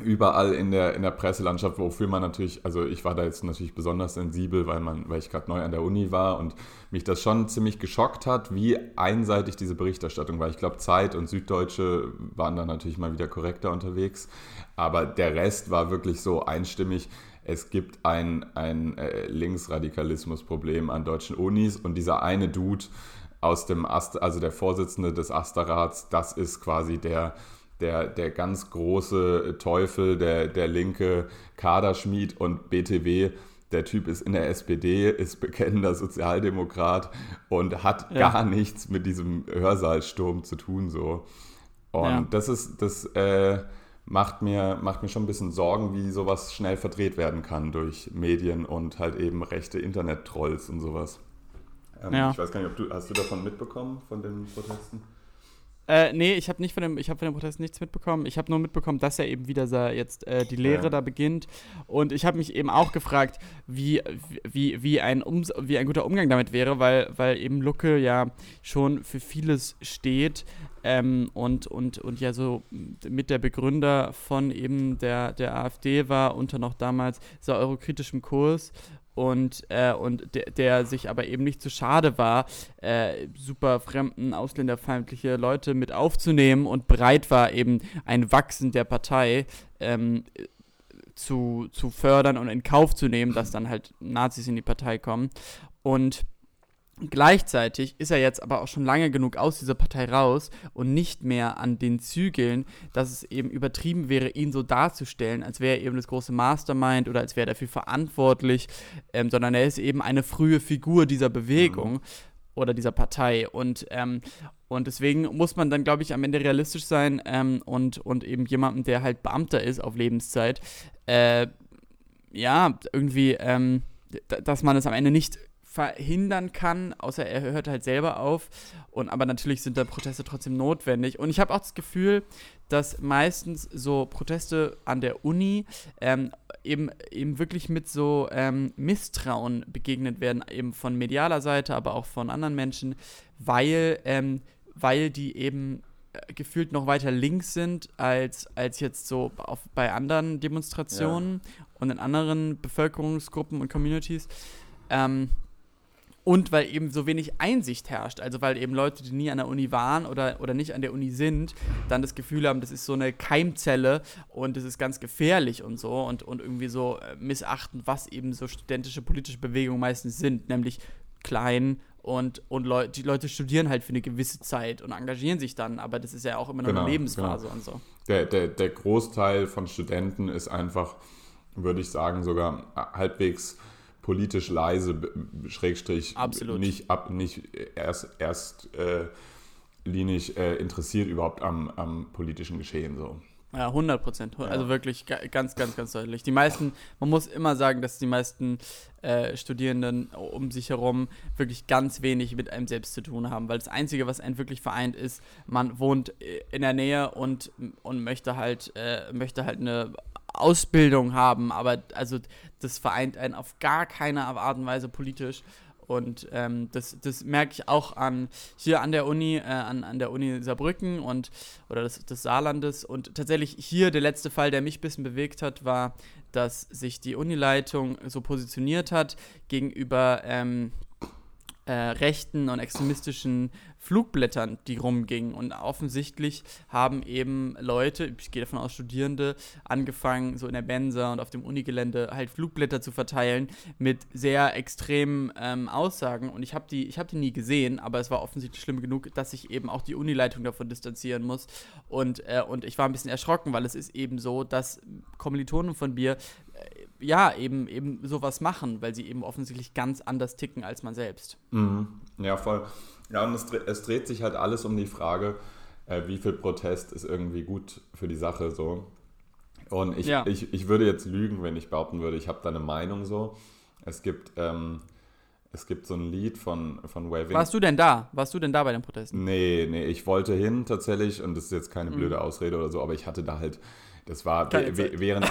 überall in der, in der Presselandschaft, wofür man natürlich, also ich war da jetzt natürlich besonders sensibel, weil, man, weil ich gerade neu an der Uni war und mich das schon ziemlich geschockt hat, wie einseitig diese Berichterstattung war. Ich glaube, Zeit und Süddeutsche waren da natürlich mal wieder korrekter unterwegs, aber der Rest war wirklich so einstimmig. Es gibt ein, ein äh, Linksradikalismusproblem an deutschen Unis und dieser eine Dude aus dem Ast, also der Vorsitzende des Asterrats, das ist quasi der der, der ganz große Teufel, der, der linke Kaderschmied und BTW. Der Typ ist in der SPD, ist bekennender Sozialdemokrat und hat ja. gar nichts mit diesem Hörsaalsturm zu tun. So. Und ja. das ist, das äh, macht, mir, macht mir schon ein bisschen Sorgen, wie sowas schnell verdreht werden kann durch Medien und halt eben rechte Internet-Trolls und sowas. Ähm, ja. Ich weiß gar nicht, ob du, hast du davon mitbekommen, von den Protesten? Äh, nee, ich habe nicht von dem, ich habe von dem Protest nichts mitbekommen. Ich habe nur mitbekommen, dass er eben wieder jetzt äh, die Lehre ja. da beginnt. Und ich habe mich eben auch gefragt, wie, wie, wie, ein Ums wie ein guter Umgang damit wäre, weil, weil eben Lucke ja schon für vieles steht. Ähm, und, und, und ja so mit der Begründer von eben der, der AfD war unter noch damals so eurokritischem Kurs und, äh, und der, der, sich aber eben nicht zu schade war, äh, super fremden, ausländerfeindliche Leute mit aufzunehmen und bereit war, eben ein Wachsen der Partei ähm, zu, zu fördern und in Kauf zu nehmen, dass dann halt Nazis in die Partei kommen. Und Gleichzeitig ist er jetzt aber auch schon lange genug aus dieser Partei raus und nicht mehr an den Zügeln, dass es eben übertrieben wäre, ihn so darzustellen, als wäre er eben das große Mastermind oder als wäre er dafür verantwortlich, ähm, sondern er ist eben eine frühe Figur dieser Bewegung. Mhm. Oder dieser Partei. Und, ähm, und deswegen muss man dann, glaube ich, am Ende realistisch sein ähm, und, und eben jemandem, der halt Beamter ist auf Lebenszeit, äh, ja, irgendwie, ähm, dass man es am Ende nicht verhindern kann, außer er hört halt selber auf. Und aber natürlich sind da Proteste trotzdem notwendig. Und ich habe auch das Gefühl, dass meistens so Proteste an der Uni ähm, eben, eben wirklich mit so ähm, Misstrauen begegnet werden, eben von medialer Seite, aber auch von anderen Menschen, weil, ähm, weil die eben äh, gefühlt noch weiter links sind als, als jetzt so auf, bei anderen Demonstrationen ja. und in anderen Bevölkerungsgruppen und Communities. Ähm, und weil eben so wenig Einsicht herrscht, also weil eben Leute, die nie an der Uni waren oder, oder nicht an der Uni sind, dann das Gefühl haben, das ist so eine Keimzelle und das ist ganz gefährlich und so und, und irgendwie so äh, missachten, was eben so studentische politische Bewegungen meistens sind, nämlich klein und, und Leu die Leute studieren halt für eine gewisse Zeit und engagieren sich dann, aber das ist ja auch immer noch genau, eine Lebensphase genau. und so. Der, der, der Großteil von Studenten ist einfach, würde ich sagen, sogar halbwegs politisch leise, Schrägstrich, Absolut. nicht, ab, nicht erst, erst äh, linig äh, interessiert überhaupt am, am politischen Geschehen so. Ja, 100 Prozent. Also ja. wirklich ganz, ganz, ganz deutlich. Die meisten, man muss immer sagen, dass die meisten äh, Studierenden um sich herum wirklich ganz wenig mit einem selbst zu tun haben, weil das Einzige, was einen wirklich vereint, ist, man wohnt äh, in der Nähe und, und möchte halt, äh, möchte halt eine Ausbildung haben, aber also das vereint einen auf gar keine Art und Weise politisch. Und ähm, das, das merke ich auch an hier an der Uni, äh, an, an der Uni Saarbrücken und oder des, des Saarlandes. Und tatsächlich hier der letzte Fall, der mich ein bisschen bewegt hat, war, dass sich die Unileitung so positioniert hat gegenüber ähm, äh, rechten und extremistischen Flugblättern, die rumgingen. Und offensichtlich haben eben Leute, ich gehe davon aus Studierende, angefangen, so in der Mensa und auf dem Unigelände halt Flugblätter zu verteilen mit sehr extremen ähm, Aussagen. Und ich habe die, hab die nie gesehen, aber es war offensichtlich schlimm genug, dass sich eben auch die Unileitung davon distanzieren muss. Und, äh, und ich war ein bisschen erschrocken, weil es ist eben so, dass Kommilitonen von mir äh, ja, eben, eben sowas machen, weil sie eben offensichtlich ganz anders ticken als man selbst. Mhm. Ja, voll. Ja, und es, es, dreht sich halt alles um die Frage, äh, wie viel Protest ist irgendwie gut für die Sache so. Und ich, ja. ich, ich würde jetzt lügen, wenn ich behaupten würde, ich habe da eine Meinung so. Es gibt, ähm, es gibt so ein Lied von, von Waving. Warst du denn da? Warst du denn da bei den Protesten? Nee, nee, ich wollte hin tatsächlich und das ist jetzt keine mhm. blöde Ausrede oder so, aber ich hatte da halt das war während.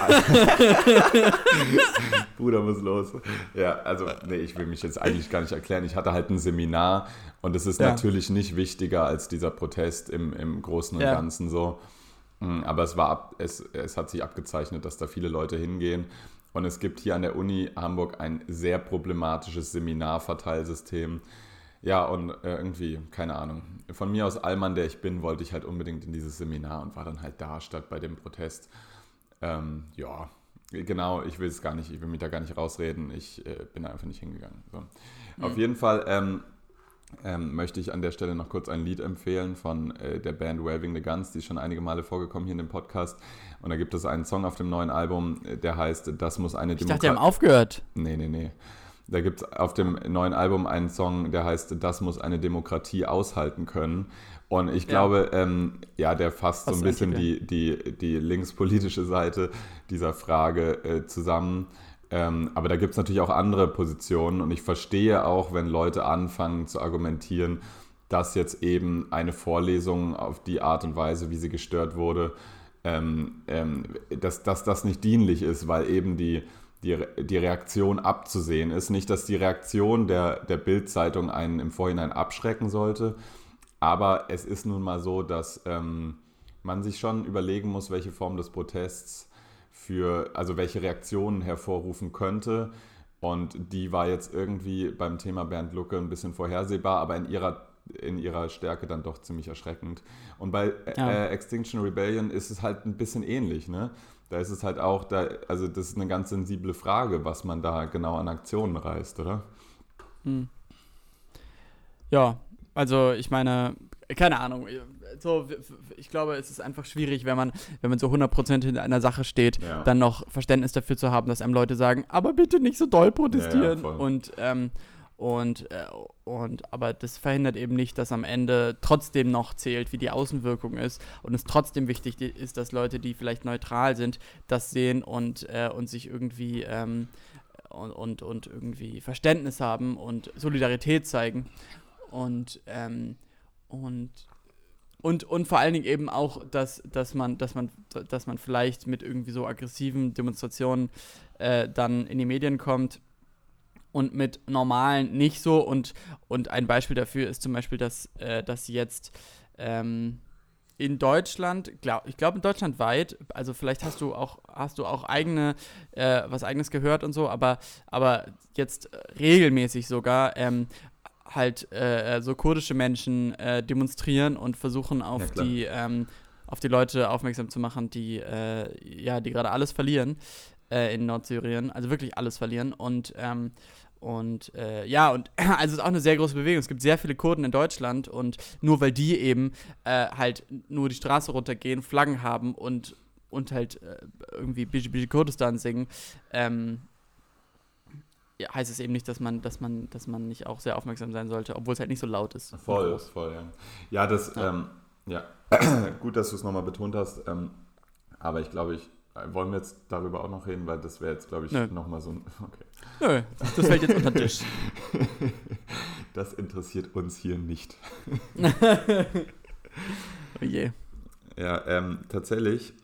Bruder muss los. Ja, also, nee, ich will mich jetzt eigentlich gar nicht erklären. Ich hatte halt ein Seminar und es ist ja. natürlich nicht wichtiger als dieser Protest im, im Großen und ja. Ganzen so. Mm, aber es, war ab, es, es hat sich abgezeichnet, dass da viele Leute hingehen. Und es gibt hier an der Uni Hamburg ein sehr problematisches Seminarverteilsystem. Ja, und äh, irgendwie, keine Ahnung. Von mir aus Allmann, der ich bin, wollte ich halt unbedingt in dieses Seminar und war dann halt da statt bei dem Protest. Ähm, ja, genau, ich will es gar nicht, ich will mich da gar nicht rausreden. Ich äh, bin einfach nicht hingegangen. So. Mhm. Auf jeden Fall ähm, ähm, möchte ich an der Stelle noch kurz ein Lied empfehlen von äh, der Band Waving the Guns, die ist schon einige Male vorgekommen hier in dem Podcast. Und da gibt es einen Song auf dem neuen Album, äh, der heißt Das muss eine Demokratie. Ich dachte, die haben aufgehört. Nee, nee, nee. Da gibt es auf dem neuen Album einen Song, der heißt Das muss eine Demokratie aushalten können. Und ich glaube, ja, ähm, ja der fasst Was so ein bisschen die, die, die linkspolitische Seite dieser Frage äh, zusammen. Ähm, aber da gibt es natürlich auch andere Positionen. Und ich verstehe auch, wenn Leute anfangen zu argumentieren, dass jetzt eben eine Vorlesung auf die Art und Weise, wie sie gestört wurde, ähm, ähm dass, dass das nicht dienlich ist, weil eben die die, die Reaktion abzusehen ist. Nicht, dass die Reaktion der, der Bild-Zeitung einen im Vorhinein abschrecken sollte, aber es ist nun mal so, dass ähm, man sich schon überlegen muss, welche Form des Protests für, also welche Reaktionen hervorrufen könnte. Und die war jetzt irgendwie beim Thema Bernd Lucke ein bisschen vorhersehbar, aber in ihrer, in ihrer Stärke dann doch ziemlich erschreckend. Und bei ja. äh, Extinction Rebellion ist es halt ein bisschen ähnlich. Ne? Da ist es halt auch, da, also das ist eine ganz sensible Frage, was man da genau an Aktionen reißt, oder? Hm. Ja, also ich meine, keine Ahnung. So, ich glaube, es ist einfach schwierig, wenn man, wenn man so 100% hinter einer Sache steht, Ja. dann noch Verständnis dafür zu haben, dass einem Leute sagen, aber bitte nicht so doll protestieren. voll. und, ähm, und, äh, und, aber das verhindert eben nicht, dass am Ende trotzdem noch zählt, wie die Außenwirkung ist. Und es trotzdem wichtig ist, dass Leute, die vielleicht neutral sind, das sehen und, äh, und sich irgendwie ähm, und, und, und irgendwie Verständnis haben und Solidarität zeigen. Und, ähm, und und, und vor allen Dingen eben auch, dass, dass, man, dass, man, dass man vielleicht mit irgendwie so aggressiven Demonstrationen äh, dann in die Medien kommt und mit normalen nicht so. Und, und ein Beispiel dafür ist zum Beispiel, dass, äh, dass jetzt ähm, in Deutschland, glaub, ich glaube in Deutschland weit, also vielleicht hast du auch, hast du auch eigene, äh, was eigenes gehört und so, aber, aber jetzt regelmäßig sogar ähm, halt äh, so kurdische Menschen äh, demonstrieren und versuchen Ja, auf klar. die ähm, auf die Leute aufmerksam zu machen, die äh, ja, die gerade alles verlieren äh, in Nordsyrien, also wirklich alles verlieren und ähm, und äh, ja, und also es ist auch eine sehr große Bewegung. Es gibt sehr viele Kurden in Deutschland und nur weil die eben äh, halt nur die Straße runtergehen, Flaggen haben und, und halt äh, irgendwie Biji Biji Kurdistan singen, ähm, ja, heißt es eben nicht, dass man, dass man, dass man nicht auch sehr aufmerksam sein sollte, obwohl es halt nicht so laut ist. Voll, voll, ja. Ja, das, Ja. ähm, ja, gut, dass du es nochmal betont hast. Ähm, aber ich glaube, ich, wollen wir jetzt darüber auch noch reden, weil das wäre jetzt, glaube ich, nochmal so ein, okay. Nö, das fällt jetzt unter den Tisch. Das interessiert uns hier nicht. Oh je. Ja, ähm, tatsächlich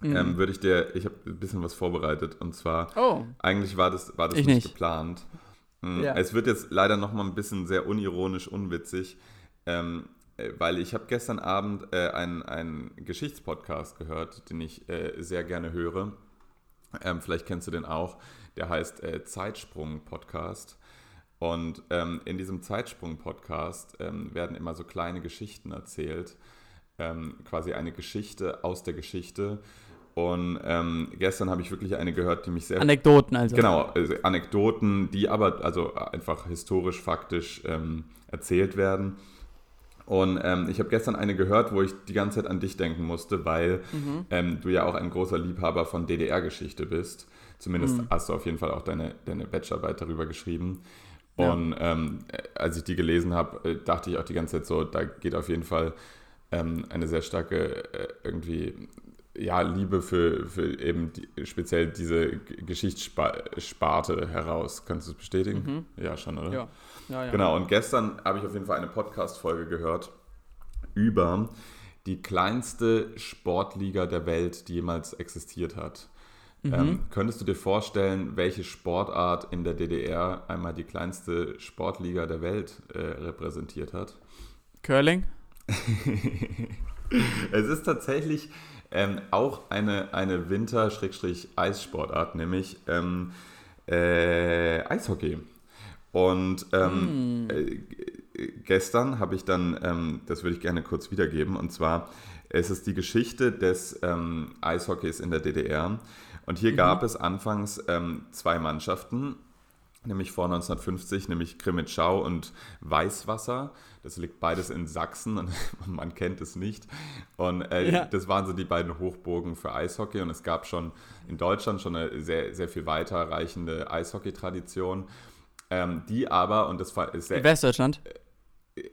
Mhm. ähm, würde ich dir, ich habe ein bisschen was vorbereitet und zwar, oh, eigentlich war das, war das Ich nicht, nicht. geplant. Mm, Ja. Es wird jetzt leider nochmal ein bisschen sehr unironisch, unwitzig, ähm, äh, weil ich habe gestern Abend äh, einen, einen Geschichtspodcast gehört, den ich äh, sehr gerne höre. Ähm, vielleicht kennst du den auch. Der heißt äh, Zeitsprung-Podcast. Und ähm, in diesem Zeitsprung-Podcast ähm, werden immer so kleine Geschichten erzählt. Ähm, quasi eine Geschichte aus der Geschichte. Und ähm, gestern habe ich wirklich eine gehört, die mich sehr Anekdoten also. Genau, also Anekdoten, die aber also einfach historisch, faktisch ähm, erzählt werden. Und ähm, ich habe gestern eine gehört, wo ich die ganze Zeit an dich denken musste, weil Mhm. ähm, du ja auch ein großer Liebhaber von DDR-Geschichte bist. Zumindest Mhm. hast du auf jeden Fall auch deine, deine Bachelorarbeit darüber geschrieben. Ja. Und ähm, äh, als ich die gelesen habe, äh, dachte ich auch die ganze Zeit so, da geht auf jeden Fall ähm, eine sehr starke äh, irgendwie ja, Liebe für, für eben die, speziell diese G- Geschichtssparte heraus. Kannst du es bestätigen? Ja, schon, oder? Ja. Ja, ja. Genau, und gestern habe ich auf jeden Fall eine Podcast-Folge gehört über die kleinste Sportliga der Welt, die jemals existiert hat. Ähm, könntest du dir vorstellen, welche Sportart in der DDR einmal die kleinste Sportliga der Welt äh, repräsentiert hat? Curling? Es ist tatsächlich ähm, auch eine, eine Winter-Eissportart, nämlich ähm, äh, Eishockey. Und ähm, äh, g- gestern habe ich dann, ähm, das würde ich gerne kurz wiedergeben, und zwar es ist die Geschichte des ähm, Eishockeys in der DDR. Und hier gab es anfangs ähm, zwei Mannschaften, nämlich vor 1950, nämlich Krimitschau und Weißwasser. Das liegt beides in Sachsen und man kennt es nicht. Und äh, Ja. das waren so die beiden Hochburgen für Eishockey und es gab schon in Deutschland schon eine sehr, sehr viel weiterreichende Eishockey-Tradition, ähm, die aber, und das war ist sehr, In Westdeutschland?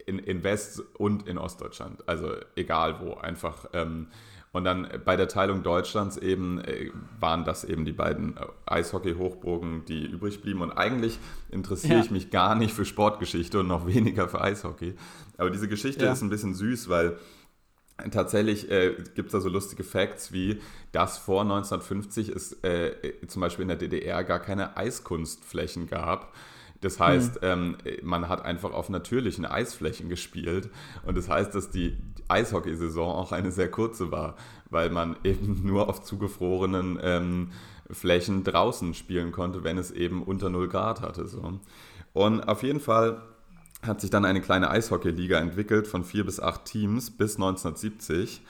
in, in West- und in Ostdeutschland. Also egal wo, einfach. Ähm, und dann bei der Teilung Deutschlands eben äh, waren das eben die beiden äh, Eishockey-Hochburgen, die übrig blieben. Und eigentlich interessiere Ja. ich mich gar nicht für Sportgeschichte und noch weniger für Eishockey. Aber diese Geschichte Ja. ist ein bisschen süß, weil Tatsächlich äh, gibt es da so lustige Facts wie, dass vor 1950 es äh, zum Beispiel in der DDR gar keine Eiskunstflächen gab. Das heißt, ähm, man hat einfach auf natürlichen Eisflächen gespielt. Und das heißt, dass die Eishockeysaison auch eine sehr kurze war, weil man eben nur auf zugefrorenen ähm, Flächen draußen spielen konnte, wenn es eben unter 0 Grad hatte. So. Und auf jeden Fall hat sich dann eine kleine Eishockeyliga entwickelt von vier bis acht Teams bis 1970.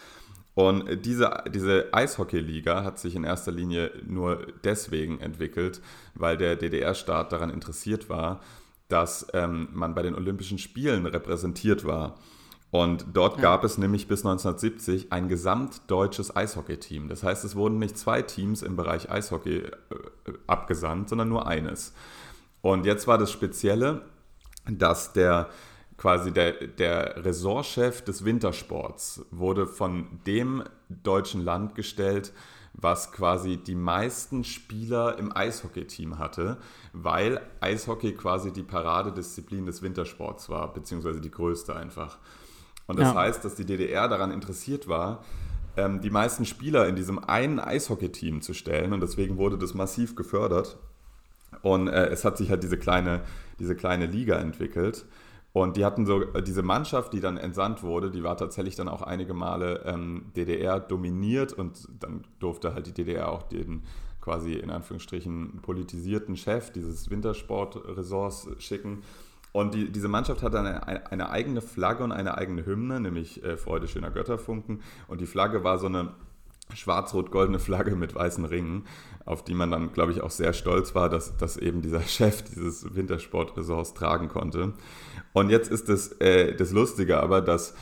Und diese, diese Eishockeyliga hat sich in erster Linie nur deswegen entwickelt, weil der DDR-Staat daran interessiert war, dass ähm, man bei den Olympischen Spielen repräsentiert war. Und dort ja. gab es nämlich bis 1970 ein gesamtdeutsches Eishockeyteam. Das heißt, es wurden nicht zwei Teams im Bereich Eishockey äh, abgesandt, sondern nur eines. Und jetzt war das Spezielle, dass der quasi der, der Ressortchef des Wintersports wurde von dem deutschen Land gestellt, was quasi die meisten Spieler im Eishockey-Team hatte, weil Eishockey quasi die Paradedisziplin des Wintersports war, beziehungsweise die größte einfach. Und das ja. heißt, dass die DDR daran interessiert war, ähm, die meisten Spieler in diesem einen Eishockey-Team zu stellen. Und deswegen wurde das massiv gefördert. Und äh, es hat sich halt diese kleine, diese kleine Liga entwickelt. Und die hatten so, äh, diese Mannschaft, die dann entsandt wurde, die war tatsächlich dann auch einige Male ähm, DDR dominiert und dann durfte halt die DDR auch den quasi in Anführungsstrichen politisierten Chef dieses Wintersportressorts schicken. Und die, diese Mannschaft hat eine, eine eigene Flagge und eine eigene Hymne, nämlich äh, Freude schöner Götterfunken. Und die Flagge war so eine schwarz-rot-goldene Flagge mit weißen Ringen, auf die man dann, glaube ich, auch sehr stolz war, dass, dass eben dieser Chef dieses Wintersportresorts tragen konnte. Und jetzt ist das, äh, das Lustige aber, dass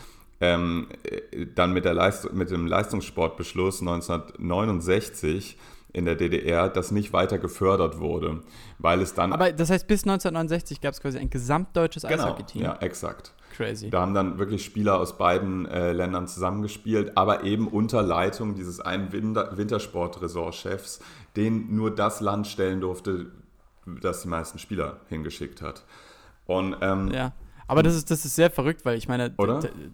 ähm, äh, dann mit, der Leist mit dem Leistungssportbeschluss 1969 in der DDR, das nicht weiter gefördert wurde, weil es dann... Aber das heißt, bis 1969 gab es quasi ein gesamtdeutsches genau, Eishockey-Team? ja, exakt. Crazy. Da haben dann wirklich Spieler aus beiden äh, Ländern zusammengespielt, aber eben unter Leitung dieses einen Winter Wintersport-Resort-Chefs, den nur das Land stellen durfte, das die meisten Spieler hingeschickt hat. Und ähm, ja. Aber das ist, das ist sehr verrückt, weil ich meine,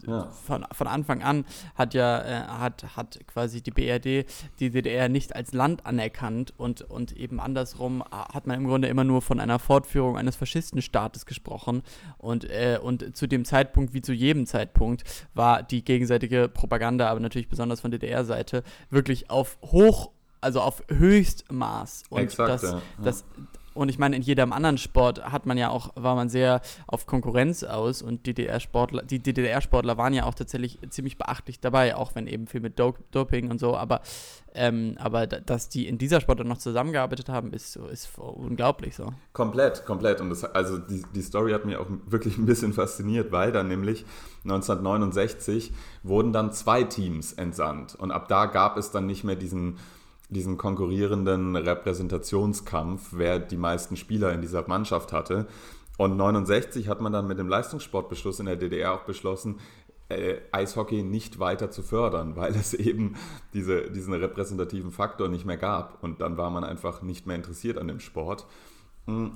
ja. von, von Anfang an hat ja äh, hat, hat quasi die BRD die DDR nicht als Land anerkannt und, und eben andersrum hat man im Grunde immer nur von einer Fortführung eines Faschistenstaates gesprochen. Und, äh, und zu dem Zeitpunkt, wie zu jedem Zeitpunkt, war die gegenseitige Propaganda, aber natürlich besonders von DDR-Seite, wirklich auf hoch also auf Höchstmaß. Und Exakt, das, ja. das, und ich meine, in jedem anderen Sport hat man ja auch, war man sehr auf Konkurrenz aus und DDR-Sportler, die DDR-Sportler waren ja auch tatsächlich ziemlich beachtlich dabei, auch wenn eben viel mit Do Doping und so, aber, ähm, aber dass die in dieser Sportart noch zusammengearbeitet haben, ist, ist unglaublich so. Komplett, komplett. Und das, also die, die Story hat mir auch wirklich ein bisschen fasziniert, weil dann nämlich 1969 wurden dann zwei Teams entsandt. Und ab da gab es dann nicht mehr diesen diesen konkurrierenden Repräsentationskampf, wer die meisten Spieler in dieser Mannschaft hatte. Und 69 hat man dann mit dem Leistungssportbeschluss in der DDR auch beschlossen, äh, Eishockey nicht weiter zu fördern, weil es eben diese, diesen repräsentativen Faktor nicht mehr gab. Und dann war man einfach nicht mehr interessiert an dem Sport. Mhm.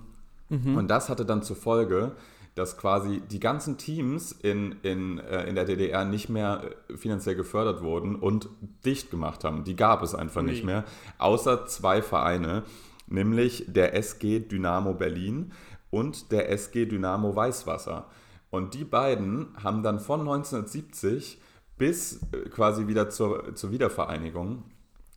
Und das hatte dann zur Folge, dass quasi die ganzen Teams in, in, äh, in der DDR nicht mehr äh, finanziell gefördert wurden und dicht gemacht haben. Die gab es einfach nee. nicht mehr, außer zwei Vereine, nämlich der SG Dynamo Berlin und der SG Dynamo Weißwasser. Und die beiden haben dann von 1970 bis äh, quasi wieder zur, zur Wiedervereinigung,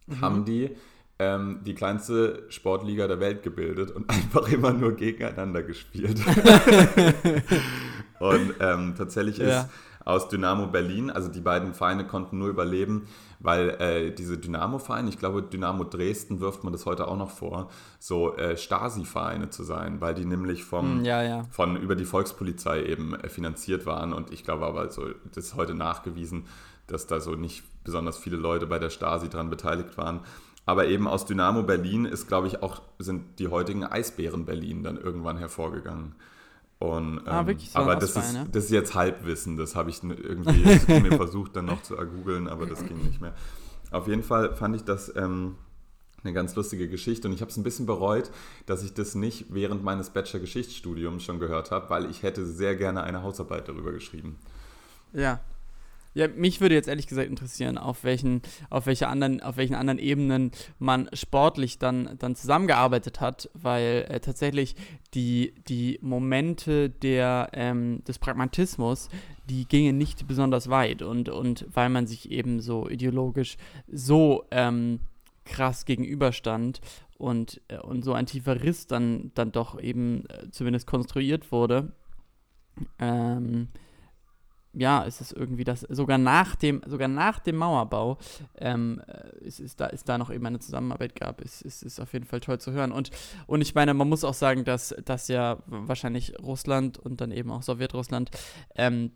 mhm. haben die ähm, die kleinste Sportliga der Welt gebildet und einfach immer nur gegeneinander gespielt. und ähm, tatsächlich ja. ist aus Dynamo Berlin, also die beiden Vereine konnten nur überleben, weil äh, diese Dynamo-Vereine, ich glaube Dynamo Dresden wirft man das heute auch noch vor, so äh, Stasi-Vereine zu sein, weil die nämlich vom, hm, ja, ja. von über die Volkspolizei eben äh, finanziert waren und ich glaube aber, so, das ist heute nachgewiesen, dass da so nicht besonders viele Leute bei der Stasi dran beteiligt waren. Aber eben aus Dynamo Berlin ist, glaube ich, auch sind die heutigen Eisbären Berlin dann irgendwann hervorgegangen. Und, ah, ähm, wirklich so aber das ist, das ist jetzt Halbwissen, das habe ich irgendwie mir versucht dann noch zu ergoogeln, aber das ging nicht mehr. Auf jeden Fall fand ich das ähm, eine ganz lustige Geschichte und ich habe es ein bisschen bereut, dass ich das nicht während meines Bachelor-Geschichtsstudiums schon gehört habe, weil ich hätte sehr gerne eine Hausarbeit darüber geschrieben. Ja, ja, mich würde jetzt ehrlich gesagt interessieren, auf welchen, auf welche anderen, auf welchen anderen Ebenen man sportlich dann, dann zusammengearbeitet hat, weil äh, tatsächlich die, die Momente der, ähm, des Pragmatismus, die gingen nicht besonders weit und, und weil man sich eben so ideologisch so ähm, krass gegenüberstand und, äh, und so ein tiefer Riss dann, dann doch eben äh, zumindest konstruiert wurde, ähm, ja, es ist irgendwie das, sogar nach dem, sogar nach dem Mauerbau, ähm, äh, ist, ist, da, ist da noch eben eine Zusammenarbeit gab, ist, ist, ist auf jeden Fall toll zu hören. Und, und ich meine, man muss auch sagen, dass, dass ja wahrscheinlich Russland und dann eben auch Sowjetrussland ähm,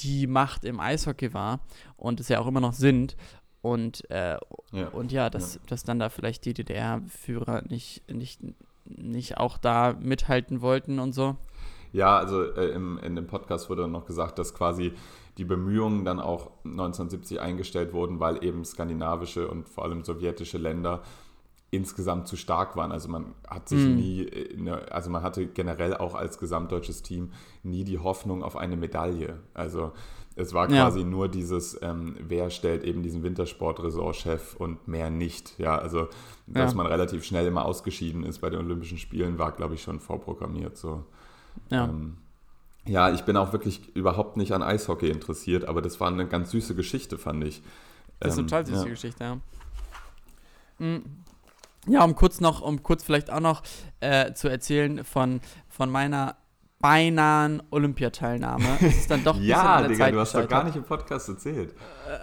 die Macht im Eishockey war und es ja auch immer noch sind. Und, äh, ja. und ja, dass, ja. dass dann da vielleicht die DDR-Führer nicht, nicht, nicht auch da mithalten wollten und so. Ja, also äh, im, in dem Podcast wurde noch gesagt, dass quasi die Bemühungen dann auch 1970 eingestellt wurden, weil eben skandinavische und vor allem sowjetische Länder insgesamt zu stark waren. Also man hat sich mm. nie, eine, also man hatte generell auch als gesamtdeutsches Team nie die Hoffnung auf eine Medaille. Also es war quasi ja. nur dieses, ähm, wer stellt eben diesen Wintersport-Ressortchef und mehr nicht. Ja, also dass ja. man relativ schnell immer ausgeschieden ist bei den Olympischen Spielen, war, glaube ich, schon vorprogrammiert. So. Ja. Ähm, ja, ich bin auch wirklich überhaupt nicht an Eishockey interessiert, aber das war eine ganz süße Geschichte, fand ich. Das ist eine total süße ja. Geschichte, ja. Mhm. Ja, um kurz noch, um kurz vielleicht auch noch äh, zu erzählen von, von meiner beinahen Olympiateilnahme. Es ist dann doch Ja, Digga, Zeit du hast doch gar nicht im Podcast erzählt.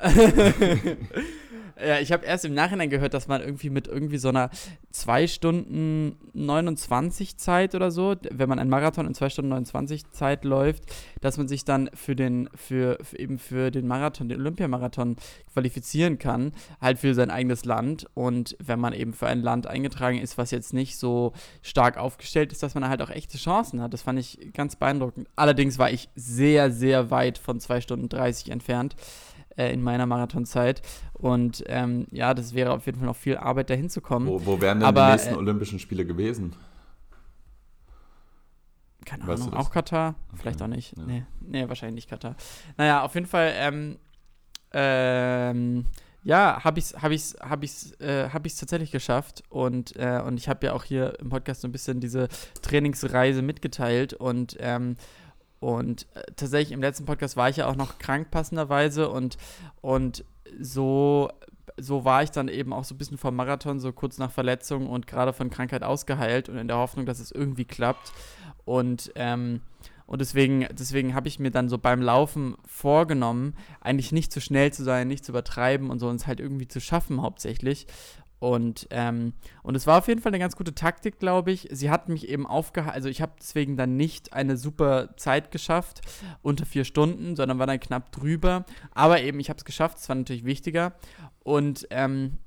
Ja, ich habe erst im Nachhinein gehört, dass man irgendwie mit irgendwie so einer 2 Stunden 29 Zeit oder so, wenn man einen Marathon in 2 Stunden 29 Zeit läuft, dass man sich dann für den, für, für eben für den Marathon, den Olympiamarathon qualifizieren kann, halt für sein eigenes Land. Und wenn man eben für ein Land eingetragen ist, was jetzt nicht so stark aufgestellt ist, dass man halt auch echte Chancen hat. Das fand ich ganz beeindruckend. Allerdings war ich sehr, sehr weit von 2 Stunden 30 entfernt äh, in meiner Marathonzeit. Und ähm, ja, das wäre auf jeden Fall noch viel Arbeit, dahin zu kommen. Wo, wo wären denn Aber, die nächsten äh, Olympischen Spiele gewesen? Keine weißt Ahnung, auch Katar? Vielleicht okay. auch nicht. Ja. Nee, nee, wahrscheinlich nicht Katar. Naja, auf jeden Fall, ähm, ähm, ja, habe ich es hab ich's, hab ich's, äh, hab ich's tatsächlich geschafft. Und, äh, und ich habe ja auch hier im Podcast so ein bisschen diese Trainingsreise mitgeteilt. Und ähm, und äh, tatsächlich im letzten Podcast war ich ja auch noch krank passenderweise und, und so, so war ich dann eben auch so ein bisschen vom Marathon, so kurz nach Verletzung und gerade von Krankheit ausgeheilt und in der Hoffnung, dass es irgendwie klappt. Und, ähm, und deswegen, deswegen habe ich mir dann so beim Laufen vorgenommen, eigentlich nicht zu schnell zu sein, nicht zu übertreiben und so uns halt irgendwie zu schaffen hauptsächlich. Und, ähm, und es war auf jeden Fall eine ganz gute Taktik, glaube ich. Sie hat mich eben aufgehalten, also ich habe deswegen dann nicht eine super Zeit geschafft, unter vier Stunden, sondern war dann knapp drüber. Aber eben, ich habe es geschafft, das war natürlich wichtiger. Und ähm,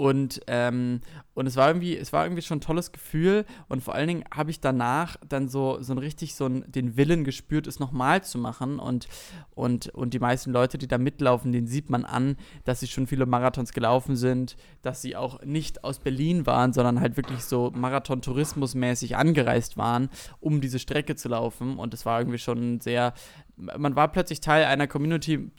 und, ähm, und es war irgendwie, es war irgendwie schon ein tolles Gefühl. Und vor allen Dingen habe ich danach dann so, so ein richtig so ein, den Willen gespürt, es nochmal zu machen. Und, und, und die meisten Leute, die da mitlaufen, denen sieht man an, dass sie schon viele Marathons gelaufen sind, dass sie auch nicht aus Berlin waren, sondern halt wirklich so Marathon-Tourismus-mäßig angereist waren, um diese Strecke zu laufen. Und es war irgendwie schon sehr, man war plötzlich Teil einer Community,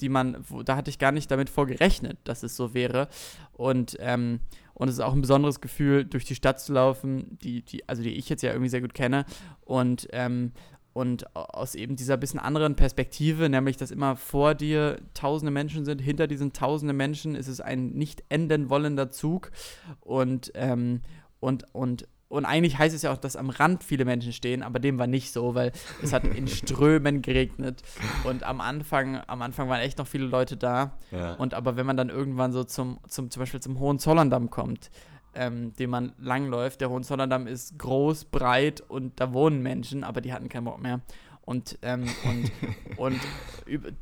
die man, wo, da hatte ich gar nicht damit vorgerechnet, dass es so wäre. Und, ähm, und es ist auch ein besonderes Gefühl, durch die Stadt zu laufen, die, die, also die ich jetzt ja irgendwie sehr gut kenne. Und, ähm, und aus eben dieser bisschen anderen Perspektive, nämlich dass immer vor dir tausende Menschen sind, hinter diesen tausenden Menschen ist es ein nicht enden wollender Zug. Und, ähm, und, und und eigentlich heißt es ja auch, dass am Rand viele Menschen stehen, aber dem war nicht so, weil es hat in Strömen geregnet. Und am Anfang, am Anfang waren echt noch viele Leute da. Ja. Und aber wenn man dann irgendwann so zum, zum, zum Beispiel zum Hohenzollerndamm kommt, ähm, den man langläuft, der Hohenzollerndamm ist groß, breit und da wohnen Menschen, aber die hatten keinen Bock mehr. Und, ähm, und, und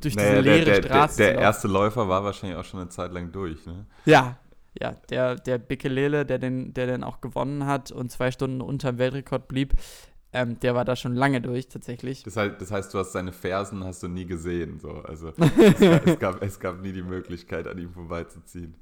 durch naja, diese leere der, der, Straße. Der, der erste Läufer war wahrscheinlich auch schon eine Zeit lang durch, ne? Ja, ja, der, der Bikelele, der den, der den auch gewonnen hat und zwei Stunden unter dem Weltrekord blieb, ähm, der war da schon lange durch, tatsächlich. Das heißt, das heißt, du hast seine Fersen hast du nie gesehen, so. Also es, gab, es, gab, es gab nie die Möglichkeit, an ihm vorbeizuziehen.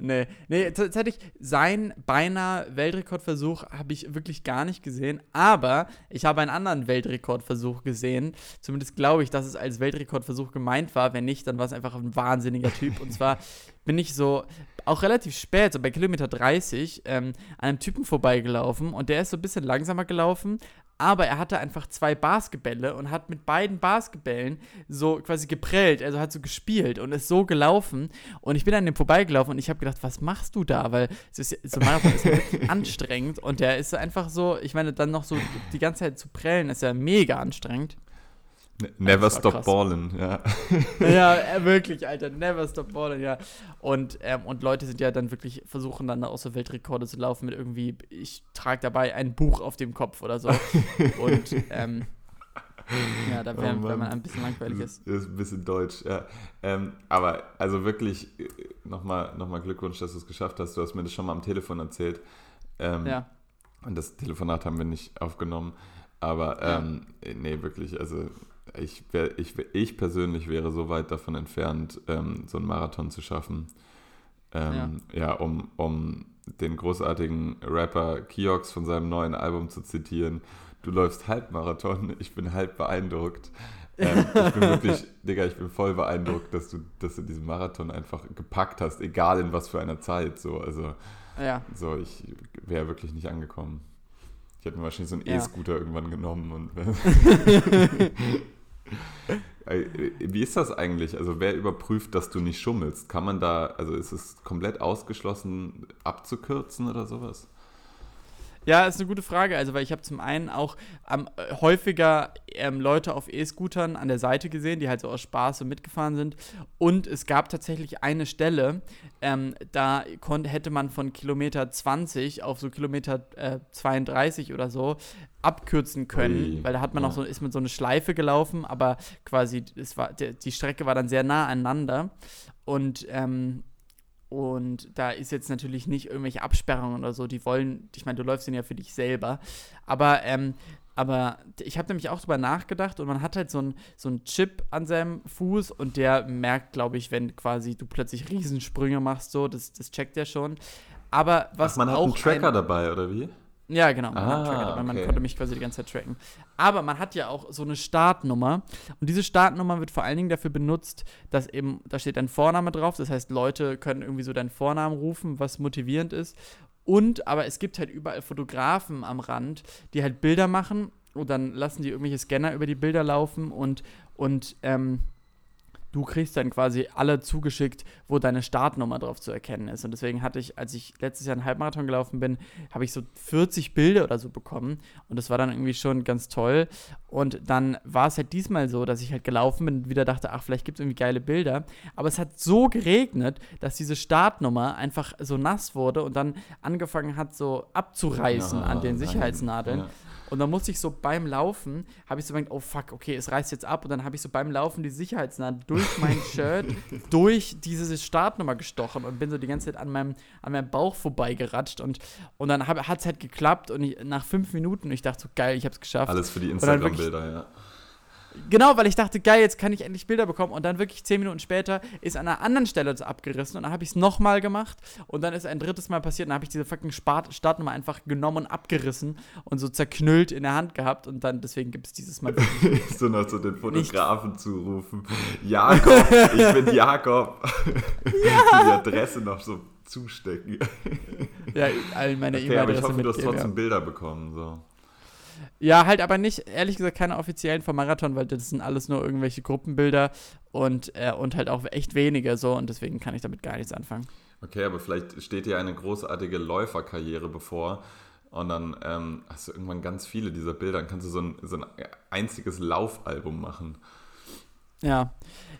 Nee, nee, tatsächlich, sein beinahe Weltrekordversuch habe ich wirklich gar nicht gesehen, aber ich habe einen anderen Weltrekordversuch gesehen. Zumindest glaube ich, dass es als Weltrekordversuch gemeint war. Wenn nicht, dann war es einfach ein wahnsinniger Typ. Und zwar bin ich so auch relativ spät, so bei Kilometer 30, ähm, an einem Typen vorbeigelaufen und der ist so ein bisschen langsamer gelaufen, aber er hatte einfach zwei Basketbälle und hat mit beiden Basketbällen so quasi geprellt, also hat so gespielt und ist so gelaufen. Und ich bin an dem vorbeigelaufen und ich habe gedacht, was machst du da, weil es ist, so Marathon ist ja wirklich anstrengend und der ist einfach so, ich meine, dann noch so die ganze Zeit zu prellen ist ja mega anstrengend. Never stop krass. ballin', ja. ja, äh, wirklich, Alter, never stop ballin', ja. Und, ähm, und Leute sind ja dann wirklich, versuchen dann auch so Weltrekorde zu laufen mit irgendwie, ich trage dabei ein Buch auf dem Kopf oder so. und, ähm, ja, da wäre, oh man ein bisschen langweilig ist. Das ist ein bisschen deutsch, ja. Ähm, aber also wirklich, nochmal noch mal Glückwunsch, dass du es geschafft hast. Du hast mir das schon mal am Telefon erzählt. Ähm, ja. Und das Telefonat haben wir nicht aufgenommen. Aber ähm, ja. nee, wirklich, also ich, wär, ich, ich persönlich wäre so weit davon entfernt, ähm, so einen Marathon zu schaffen. Ähm, ja. ja, um, um den großartigen Rapper Kiox von seinem neuen Album zu zitieren. Du läufst Halbmarathon, ich bin halb beeindruckt. Ähm, ich bin wirklich, Digga, ich bin voll beeindruckt, dass du, dass du diesen Marathon einfach gepackt hast, egal in was für einer Zeit. So, also, ja. so ich wäre wirklich nicht angekommen. Ich hätte mir wahrscheinlich so einen ja. E-Scooter irgendwann genommen und wie ist das eigentlich? Also wer überprüft, dass du nicht schummelst? Kann man da, also ist es komplett ausgeschlossen abzukürzen oder sowas? Ja, ist eine gute Frage. Also, weil ich habe zum einen auch ähm, häufiger ähm, Leute auf E-Scootern an der Seite gesehen, die halt so aus Spaß so mitgefahren sind. Und es gab tatsächlich eine Stelle, ähm, da konnte, hätte man von Kilometer 20 auf so Kilometer äh, 32 oder so abkürzen können, Ui, weil da hat man ja. noch so, ist mit so eine Schleife gelaufen, aber quasi es war, der, die Strecke war dann sehr nah aneinander. Und ähm, und da ist jetzt natürlich nicht irgendwelche Absperrungen oder so. Die wollen, ich meine, du läufst den ja für dich selber. Aber, ähm, aber ich habe nämlich auch drüber nachgedacht und man hat halt so einen so Chip an seinem Fuß und der merkt, glaube ich, wenn quasi du plötzlich Riesensprünge machst, so, das, das checkt der schon. Aber was. Ach, man hat einen Tracker ein, dabei, oder wie? Ja, genau. Man, ah, Tracker, okay. man konnte mich quasi die ganze Zeit tracken. Aber man hat ja auch so eine Startnummer. Und diese Startnummer wird vor allen Dingen dafür benutzt, dass eben, da steht dein Vorname drauf. Das heißt, Leute können irgendwie so deinen Vornamen rufen, was motivierend ist. Und, aber es gibt halt überall Fotografen am Rand, die halt Bilder machen und dann lassen die irgendwelche Scanner über die Bilder laufen und, und ähm, du kriegst dann quasi alle zugeschickt, wo deine Startnummer drauf zu erkennen ist. Und deswegen hatte ich, als ich letztes Jahr einen Halbmarathon gelaufen bin, habe ich so 40 Bilder oder so bekommen. Und das war dann irgendwie schon ganz toll. Und dann war es halt diesmal so, dass ich halt gelaufen bin und wieder dachte, ach, vielleicht gibt es irgendwie geile Bilder. Aber es hat so geregnet, dass diese Startnummer einfach so nass wurde und dann angefangen hat, so abzureißen ja, an den Sicherheitsnadeln. Ja. Und dann musste ich so beim Laufen, habe ich so gedacht, oh fuck, okay, es reißt jetzt ab. Und dann habe ich so beim Laufen die Sicherheitsnadel durch mein Shirt, durch diese Startnummer gestochen und bin so die ganze Zeit an meinem, an meinem Bauch vorbeigeratscht. Und, und dann hat es halt geklappt. Und ich, nach fünf Minuten, ich dachte so, geil, ich habe es geschafft. Alles für die Instagram-Bilder, ja. Genau, weil ich dachte, geil, jetzt kann ich endlich Bilder bekommen. Und dann wirklich zehn Minuten später ist an einer anderen Stelle das abgerissen. Und dann habe ich es nochmal gemacht. Und dann ist ein drittes Mal passiert. Und dann habe ich diese fucking Startnummer einfach genommen und abgerissen und so zerknüllt in der Hand gehabt. Und dann, deswegen gibt es dieses Mal. so noch so den Fotografen Nicht. zurufen. Jakob, ich bin Jakob. Ja. Die Adresse noch so zustecken. ja, all meine okay, E-Mail-Adresse. Aber ich hoffe, du hast trotzdem Bilder bekommen. So. Ja, halt aber nicht, ehrlich gesagt, keine offiziellen vom Marathon, weil das sind alles nur irgendwelche Gruppenbilder und, äh, und halt auch echt wenige so und deswegen kann ich damit gar nichts anfangen. Okay, aber vielleicht steht dir eine großartige Läuferkarriere bevor und dann ähm, hast du irgendwann ganz viele dieser Bilder, dann kannst du so ein, so ein einziges Laufalbum machen. Ja,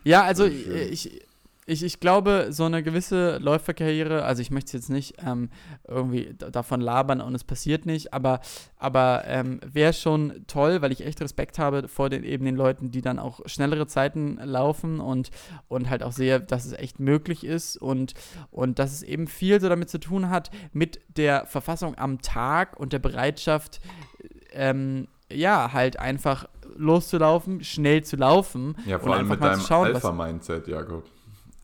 ja, also ich, ich, ich glaube, so eine gewisse Läuferkarriere, also ich möchte jetzt nicht ähm, irgendwie davon labern und es passiert nicht, aber, aber ähm, wäre schon toll, weil ich echt Respekt habe vor den eben den Leuten, die dann auch schnellere Zeiten laufen und, und halt auch sehe, dass es echt möglich ist und, und dass es eben viel so damit zu tun hat mit der Verfassung am Tag und der Bereitschaft, ähm, ja, halt einfach loszulaufen, schnell zu laufen. Ja, vor allem mit deinem Alpha-Mindset, Jakob.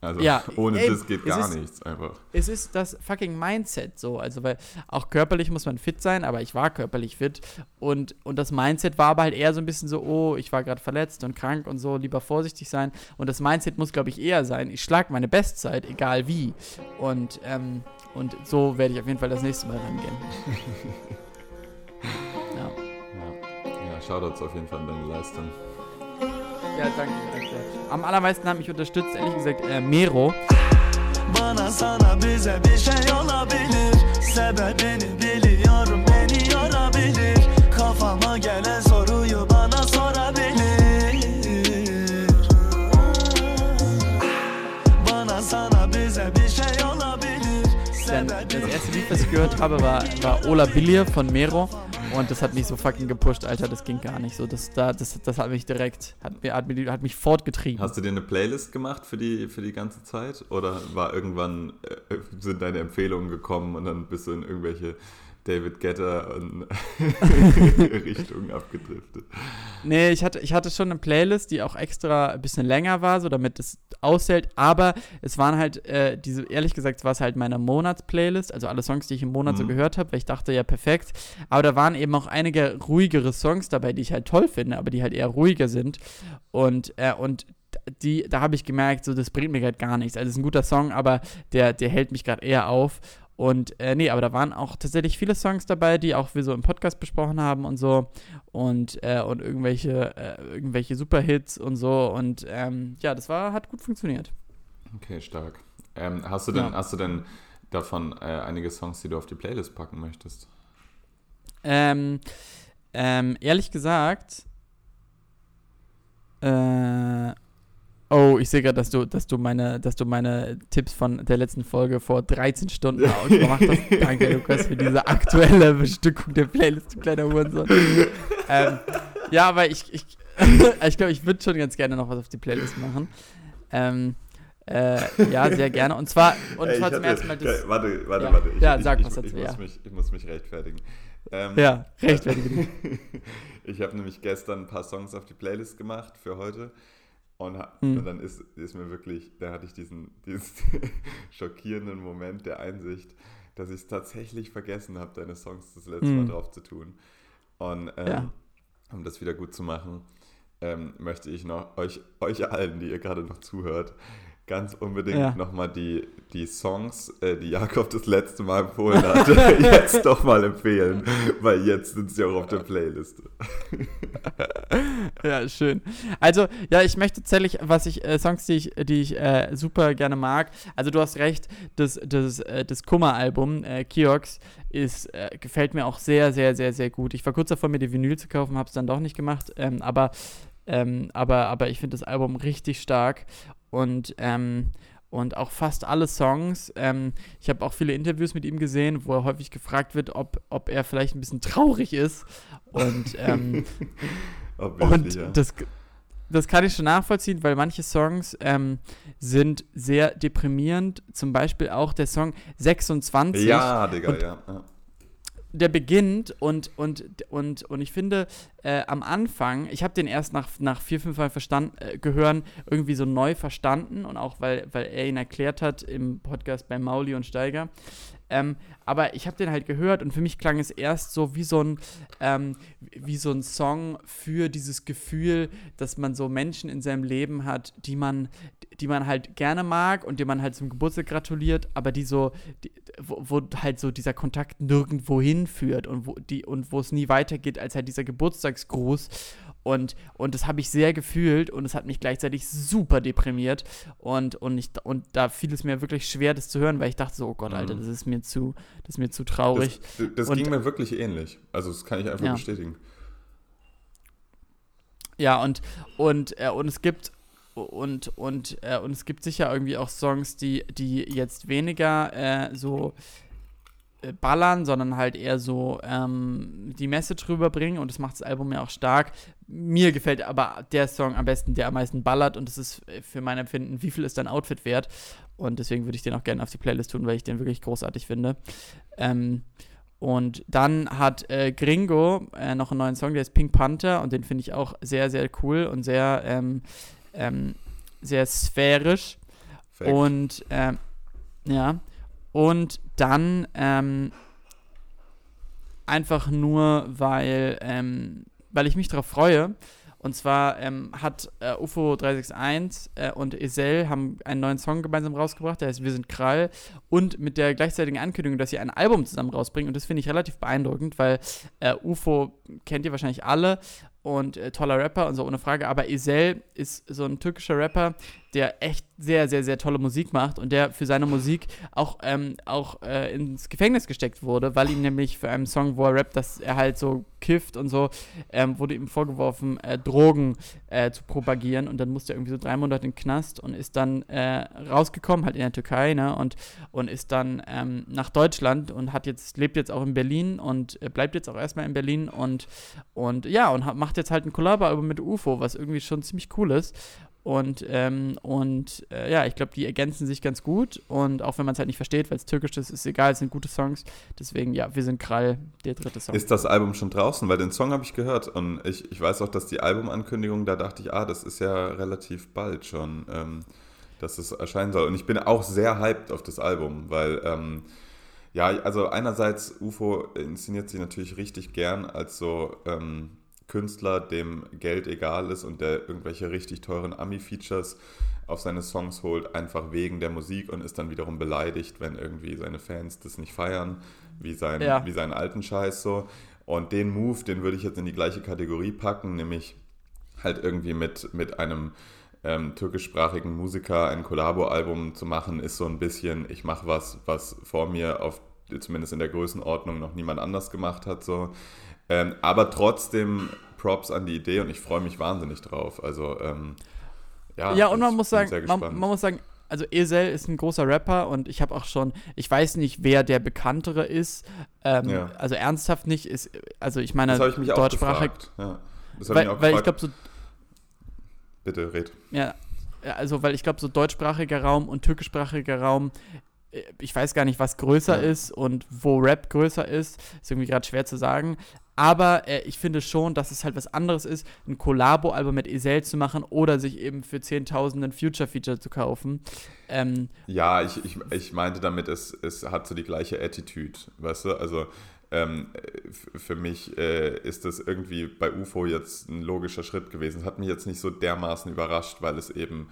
Also ja, ohne ey, das geht gar ist, nichts einfach. Es ist das fucking Mindset so. Also, weil auch körperlich muss man fit sein, aber ich war körperlich fit. Und, und das Mindset war aber halt eher so ein bisschen so, oh, ich war gerade verletzt und krank und so, lieber vorsichtig sein. Und das Mindset muss, glaube ich, eher sein, ich schlage meine Bestzeit, egal wie. Und, ähm, und so werde ich auf jeden Fall das nächste Mal rangehen. ja. Ja, ja Shoutouts auf jeden Fall an deine Leistung. Ja, danke, danke. Am allermeisten hat mich unterstützt, ehrlich gesagt, äh, Mero. Bana sana bize bir şey olabilir Sebebini biliyorum beni yorabilir Kafama gelen soruyu bana sorabilir gehört habe, war, war Ola Billier von Mero. Und das hat mich so fucking gepusht, Alter. Das ging gar nicht so. Das, da, das, das hat mich direkt, hat, hat, mich, hat mich fortgetrieben. Hast du dir eine Playlist gemacht für die, für die ganze Zeit? Oder war irgendwann, äh, sind deine Empfehlungen gekommen und dann bist du in irgendwelche David Getter und Richtung abgedriftet. Nee, ich hatte, ich hatte schon eine Playlist, die auch extra ein bisschen länger war, so damit es aushält, aber es waren halt, äh, diese, ehrlich gesagt, war es halt meine Monatsplaylist, also alle Songs, die ich im Monat mhm. so gehört habe, weil ich dachte, ja, perfekt. Aber da waren eben auch einige ruhigere Songs dabei, die ich halt toll finde, aber die halt eher ruhiger sind. Und, äh, und die, da habe ich gemerkt, so das bringt mir gerade gar nichts. Also es ist ein guter Song, aber der, der hält mich gerade eher auf. Und äh, nee, aber da waren auch tatsächlich viele Songs dabei, die auch wir so im Podcast besprochen haben und so. Und, äh, und irgendwelche, äh, irgendwelche Superhits und so. Und ähm, ja, das war, hat gut funktioniert. Okay, stark. Ähm, hast du denn, ja. hast du denn davon äh, einige Songs, die du auf die Playlist packen möchtest? Ähm, ähm, ehrlich gesagt, äh, Oh, ich sehe gerade, dass du, dass du meine, dass du meine Tipps von der letzten Folge vor 13 Stunden gemacht hast. Danke, Lukas, für diese aktuelle Bestückung der Playlist, du kleiner Hurensohn. ähm, ja, aber ich, ich, ich glaube, ich würde schon ganz gerne noch was auf die Playlist machen. Ähm, äh, ja, sehr gerne. Und zwar, und Ey, zwar zum ersten Mal. Das, warte, warte, ja. warte. Ich, ja, sag ich, was dazu. Ich, ja. muss mich, ich muss mich rechtfertigen. Ähm, ja, rechtfertigen. ich habe nämlich gestern ein paar Songs auf die Playlist gemacht für heute. Und, mhm. und, dann ist, ist mir wirklich, da hatte ich diesen, diesen schockierenden Moment der Einsicht, dass ich es tatsächlich vergessen habe, deine Songs das letzte mhm. Mal drauf zu tun. Und ähm, ja. um das wieder gut zu machen, ähm, möchte ich noch euch, euch allen, die ihr gerade noch zuhört, ganz unbedingt ja. nochmal die, die Songs, äh, die Jakob das letzte Mal empfohlen hat, jetzt doch mal empfehlen, weil jetzt sind sie auch auf der Playlist. ja, schön. Also, ja, ich möchte tatsächlich, was ich, äh, Songs, die ich, die ich äh, super gerne mag, also du hast recht, das, das, äh, das Kummer-Album, äh, Kiox, ist, äh, gefällt mir auch sehr, sehr, sehr, sehr gut. Ich war kurz davor, mir die Vinyl zu kaufen, habe es dann doch nicht gemacht, ähm, aber ähm, aber, aber ich finde das Album richtig stark und, ähm, und auch fast alle Songs. Ähm, ich habe auch viele Interviews mit ihm gesehen, wo er häufig gefragt wird, ob, ob er vielleicht ein bisschen traurig ist. Und, ähm, und ja. das, das kann ich schon nachvollziehen, weil manche Songs ähm, sind sehr deprimierend. Zum Beispiel auch der Song 26. Ja, Digga, und, ja. ja der beginnt und, und, und, und ich finde, äh, am Anfang, ich habe den erst nach, nach vier, fünf Mal verstanden, äh, gehören, irgendwie so neu verstanden und auch weil, weil er ihn erklärt hat im Podcast bei Mauli und Steiger. Ähm, aber ich habe den halt gehört und für mich klang es erst so wie so ein ähm, wie so ein Song für dieses Gefühl, dass man so Menschen in seinem Leben hat, die man die man halt gerne mag und die man halt zum Geburtstag gratuliert, aber die so die, wo, wo, halt so dieser Kontakt nirgendwo hinführt und wo die und wo es nie weitergeht als halt dieser Geburtstagsgruß und, und das habe ich sehr gefühlt und es hat mich gleichzeitig super deprimiert. Und, und, ich, und da fiel es mir wirklich schwer, das zu hören, weil ich dachte so, oh Gott, Alter, mhm. das ist mir zu, das ist mir zu traurig. Das, das ging mir wirklich ähnlich. Also das kann ich einfach ja. bestätigen. Ja, und, und, äh, und es gibt und, und, äh, und es gibt sicher irgendwie auch Songs, die, die jetzt weniger äh, so ballern, sondern halt eher so ähm, die Message rüberbringen und das macht das Album ja auch stark. Mir gefällt aber der Song am besten, der am meisten ballert und das ist äh, für mein Empfinden, wie viel ist dein Outfit wert? Und deswegen würde ich den auch gerne auf die Playlist tun, weil ich den wirklich großartig finde. Ähm, und dann hat äh, Gringo äh, noch einen neuen Song, der ist Pink Panther und den finde ich auch sehr, sehr cool und sehr, ähm, ähm sehr sphärisch. Fact. Und ähm, ja, und dann ähm, einfach nur, weil, ähm, weil ich mich darauf freue. Und zwar ähm, hat äh, UFO 361 äh, und Esel haben einen neuen Song gemeinsam rausgebracht, der heißt Wir sind Krall. Und mit der gleichzeitigen Ankündigung, dass sie ein Album zusammen rausbringen. Und das finde ich relativ beeindruckend, weil äh, UFO kennt ihr wahrscheinlich alle und äh, toller Rapper und so ohne Frage. Aber Esel ist so ein türkischer Rapper, der echt sehr, sehr, sehr tolle Musik macht und der für seine Musik auch, ähm, auch äh, ins Gefängnis gesteckt wurde, weil ihm nämlich für einen Song, wo er rappt, dass er halt so kifft und so, ähm, wurde ihm vorgeworfen, äh, Drogen äh, zu propagieren und dann musste er irgendwie so drei Monate in den Knast und ist dann äh, rausgekommen, halt in der Türkei, ne, und, und ist dann ähm, nach Deutschland und hat jetzt, lebt jetzt auch in Berlin und äh, bleibt jetzt auch erstmal in Berlin und, und ja, und hat, macht jetzt halt ein Collabo-Album mit UFO, was irgendwie schon ziemlich cool ist. Und, ähm, und äh, ja, ich glaube, die ergänzen sich ganz gut. Und auch wenn man es halt nicht versteht, weil es türkisch ist, ist egal, es sind gute Songs. Deswegen, ja, wir sind Krall, der dritte Song. Ist das Album schon draußen? Weil den Song habe ich gehört. Und ich, ich weiß auch, dass die Albumankündigung, da dachte ich, ah, das ist ja relativ bald schon, ähm, dass es erscheinen soll. Und ich bin auch sehr hyped auf das Album, weil. Ähm, ja, also einerseits, UFO inszeniert sich natürlich richtig gern als so ähm, Künstler, dem Geld egal ist und der irgendwelche richtig teuren Ami-Features auf seine Songs holt, einfach wegen der Musik und ist dann wiederum beleidigt, wenn irgendwie seine Fans das nicht feiern, wie, sein, ja. wie seinen alten Scheiß so. Und den Move, den würde ich jetzt in die gleiche Kategorie packen, nämlich halt irgendwie mit, mit einem ähm, türkischsprachigen Musiker ein Kollabo-Album zu machen, ist so ein bisschen, ich mache was, was vor mir auf zumindest in der Größenordnung noch niemand anders gemacht hat. So. Ähm, aber trotzdem Props an die Idee und ich freue mich wahnsinnig drauf. Also, ähm, ja. Ja, und man muss sagen, man, man, muss sagen, also Esel ist ein großer Rapper und ich habe auch schon, ich weiß nicht, wer der bekanntere ist. Ähm, ja. Also ernsthaft nicht, ist, also ich meine, das ich mich deutschsprachig. Auch ja. Das weil, ich weil ich glaube so. Bitte red. Ja, also weil ich glaube so deutschsprachiger Raum und türkischsprachiger Raum ich weiß gar nicht, was größer ja. ist und wo Rap größer ist. Ist irgendwie gerade schwer zu sagen. Aber äh, ich finde schon, dass es halt was anderes ist, ein Collabo-Album mit Esel zu machen oder sich eben für 10.000 ein Future-Feature zu kaufen. Ähm, ja, ich, ich, ich meinte damit, es, es hat so die gleiche Attitude, weißt du? Also ähm, für mich äh, ist das irgendwie bei UFO jetzt ein logischer Schritt gewesen. Es hat mich jetzt nicht so dermaßen überrascht, weil es eben,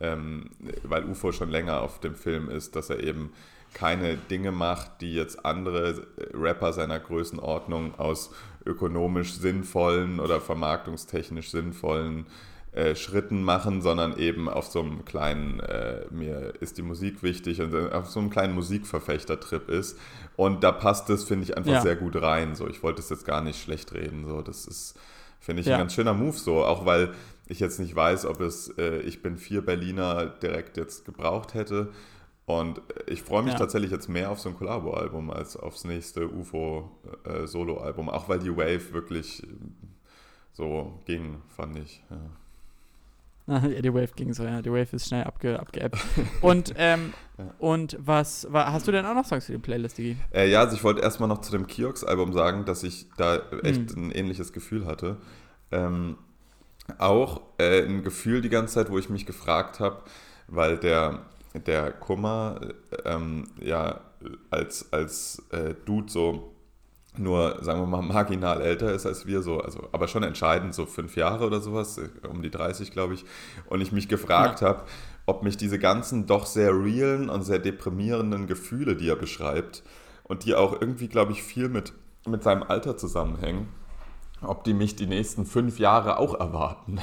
ähm, weil UFO schon länger auf dem Film ist, dass er eben keine Dinge macht, die jetzt andere Rapper seiner Größenordnung aus ökonomisch sinnvollen oder vermarktungstechnisch sinnvollen äh, Schritten machen, sondern eben auf so einem kleinen, äh, mir ist die Musik wichtig und auf so einem kleinen Musikverfechtertrip ist. Und da passt es, finde ich, einfach ja. sehr gut rein. So, ich wollte es jetzt gar nicht schlecht reden. So, das ist, finde ich, ja. ein ganz schöner Move so, auch weil ich jetzt nicht weiß, ob es äh, Ich bin vier Berliner direkt jetzt gebraucht hätte. Und ich freue mich ja. tatsächlich jetzt mehr auf so ein Collabo-Album als aufs nächste UFO-Solo-Album, äh, auch weil die Wave wirklich so ging, fand ich. Ja. ja, die Wave ging so, ja. Die Wave ist schnell abge, abgeappt. und, ähm, ja. und was, war, hast du denn auch noch Songs für die Playlist, Digi? Äh, ja, also ich wollte erstmal noch zu dem Kiox-Album sagen, dass ich da echt hm. ein ähnliches Gefühl hatte. Ähm, auch äh, ein Gefühl die ganze Zeit, wo ich mich gefragt habe, weil der der Kummer ähm, ja als, als äh, Dude so nur, sagen wir mal, marginal älter ist als wir, so, also, aber schon entscheidend, so fünf Jahre oder sowas, äh, um die 30, glaube ich. Und ich mich gefragt ja. habe, ob mich diese ganzen doch sehr realen und sehr deprimierenden Gefühle, die er beschreibt, und die auch irgendwie, glaube ich, viel mit, mit seinem Alter zusammenhängen, ob die mich die nächsten fünf Jahre auch erwarten.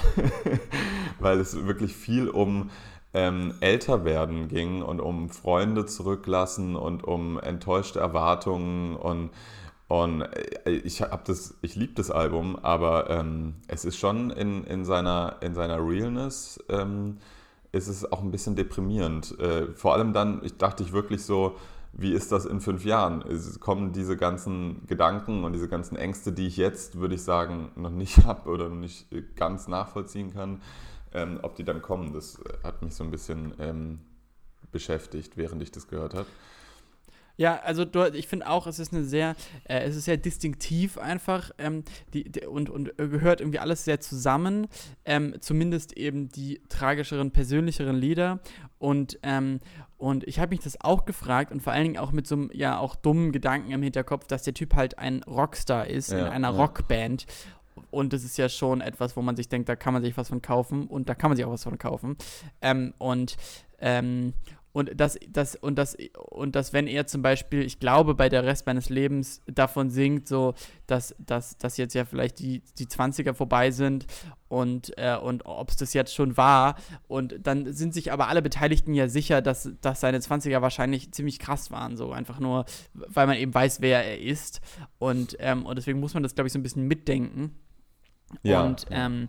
Weil es wirklich viel um ähm, älter werden ging und um Freunde zurücklassen und um enttäuschte Erwartungen und und äh, ich habe das, ich liebe das Album, aber ähm, es ist schon in, in, seiner, in seiner Realness ähm, ist es auch ein bisschen deprimierend. Äh, vor allem dann, ich dachte ich wirklich so, wie ist das in fünf Jahren? Es kommen diese ganzen Gedanken und diese ganzen Ängste, die ich jetzt, würde ich sagen, noch nicht habe oder noch nicht ganz nachvollziehen kann ähm, ob die dann kommen, das hat mich so ein bisschen ähm, beschäftigt, während ich das gehört habe. Ja, also ich finde auch, es ist eine sehr, äh, es ist sehr distinktiv einfach ähm, die, die, und, und gehört irgendwie alles sehr zusammen. Ähm, zumindest eben die tragischeren, persönlicheren Lieder. Und, ähm, und ich habe mich das auch gefragt und vor allen Dingen auch mit so einem ja auch dummen Gedanken im Hinterkopf, dass der Typ halt ein Rockstar ist ja, in einer ja. Rockband und das ist ja schon etwas, wo man sich denkt, da kann man sich was von kaufen und da kann man sich auch was von kaufen. Ähm, und, ähm, und das, das, und das, und das, wenn er zum Beispiel, ich glaube, bei der Rest meines Lebens davon singt, so, dass, dass, dass jetzt ja vielleicht die, die 20er vorbei sind und, äh, und ob es das jetzt schon war. Und dann sind sich aber alle Beteiligten ja sicher, dass, dass seine 20er wahrscheinlich ziemlich krass waren. So einfach nur, weil man eben weiß, wer er ist. Und, ähm, und deswegen muss man das, glaube ich, so ein bisschen mitdenken. Ja. Und, ähm,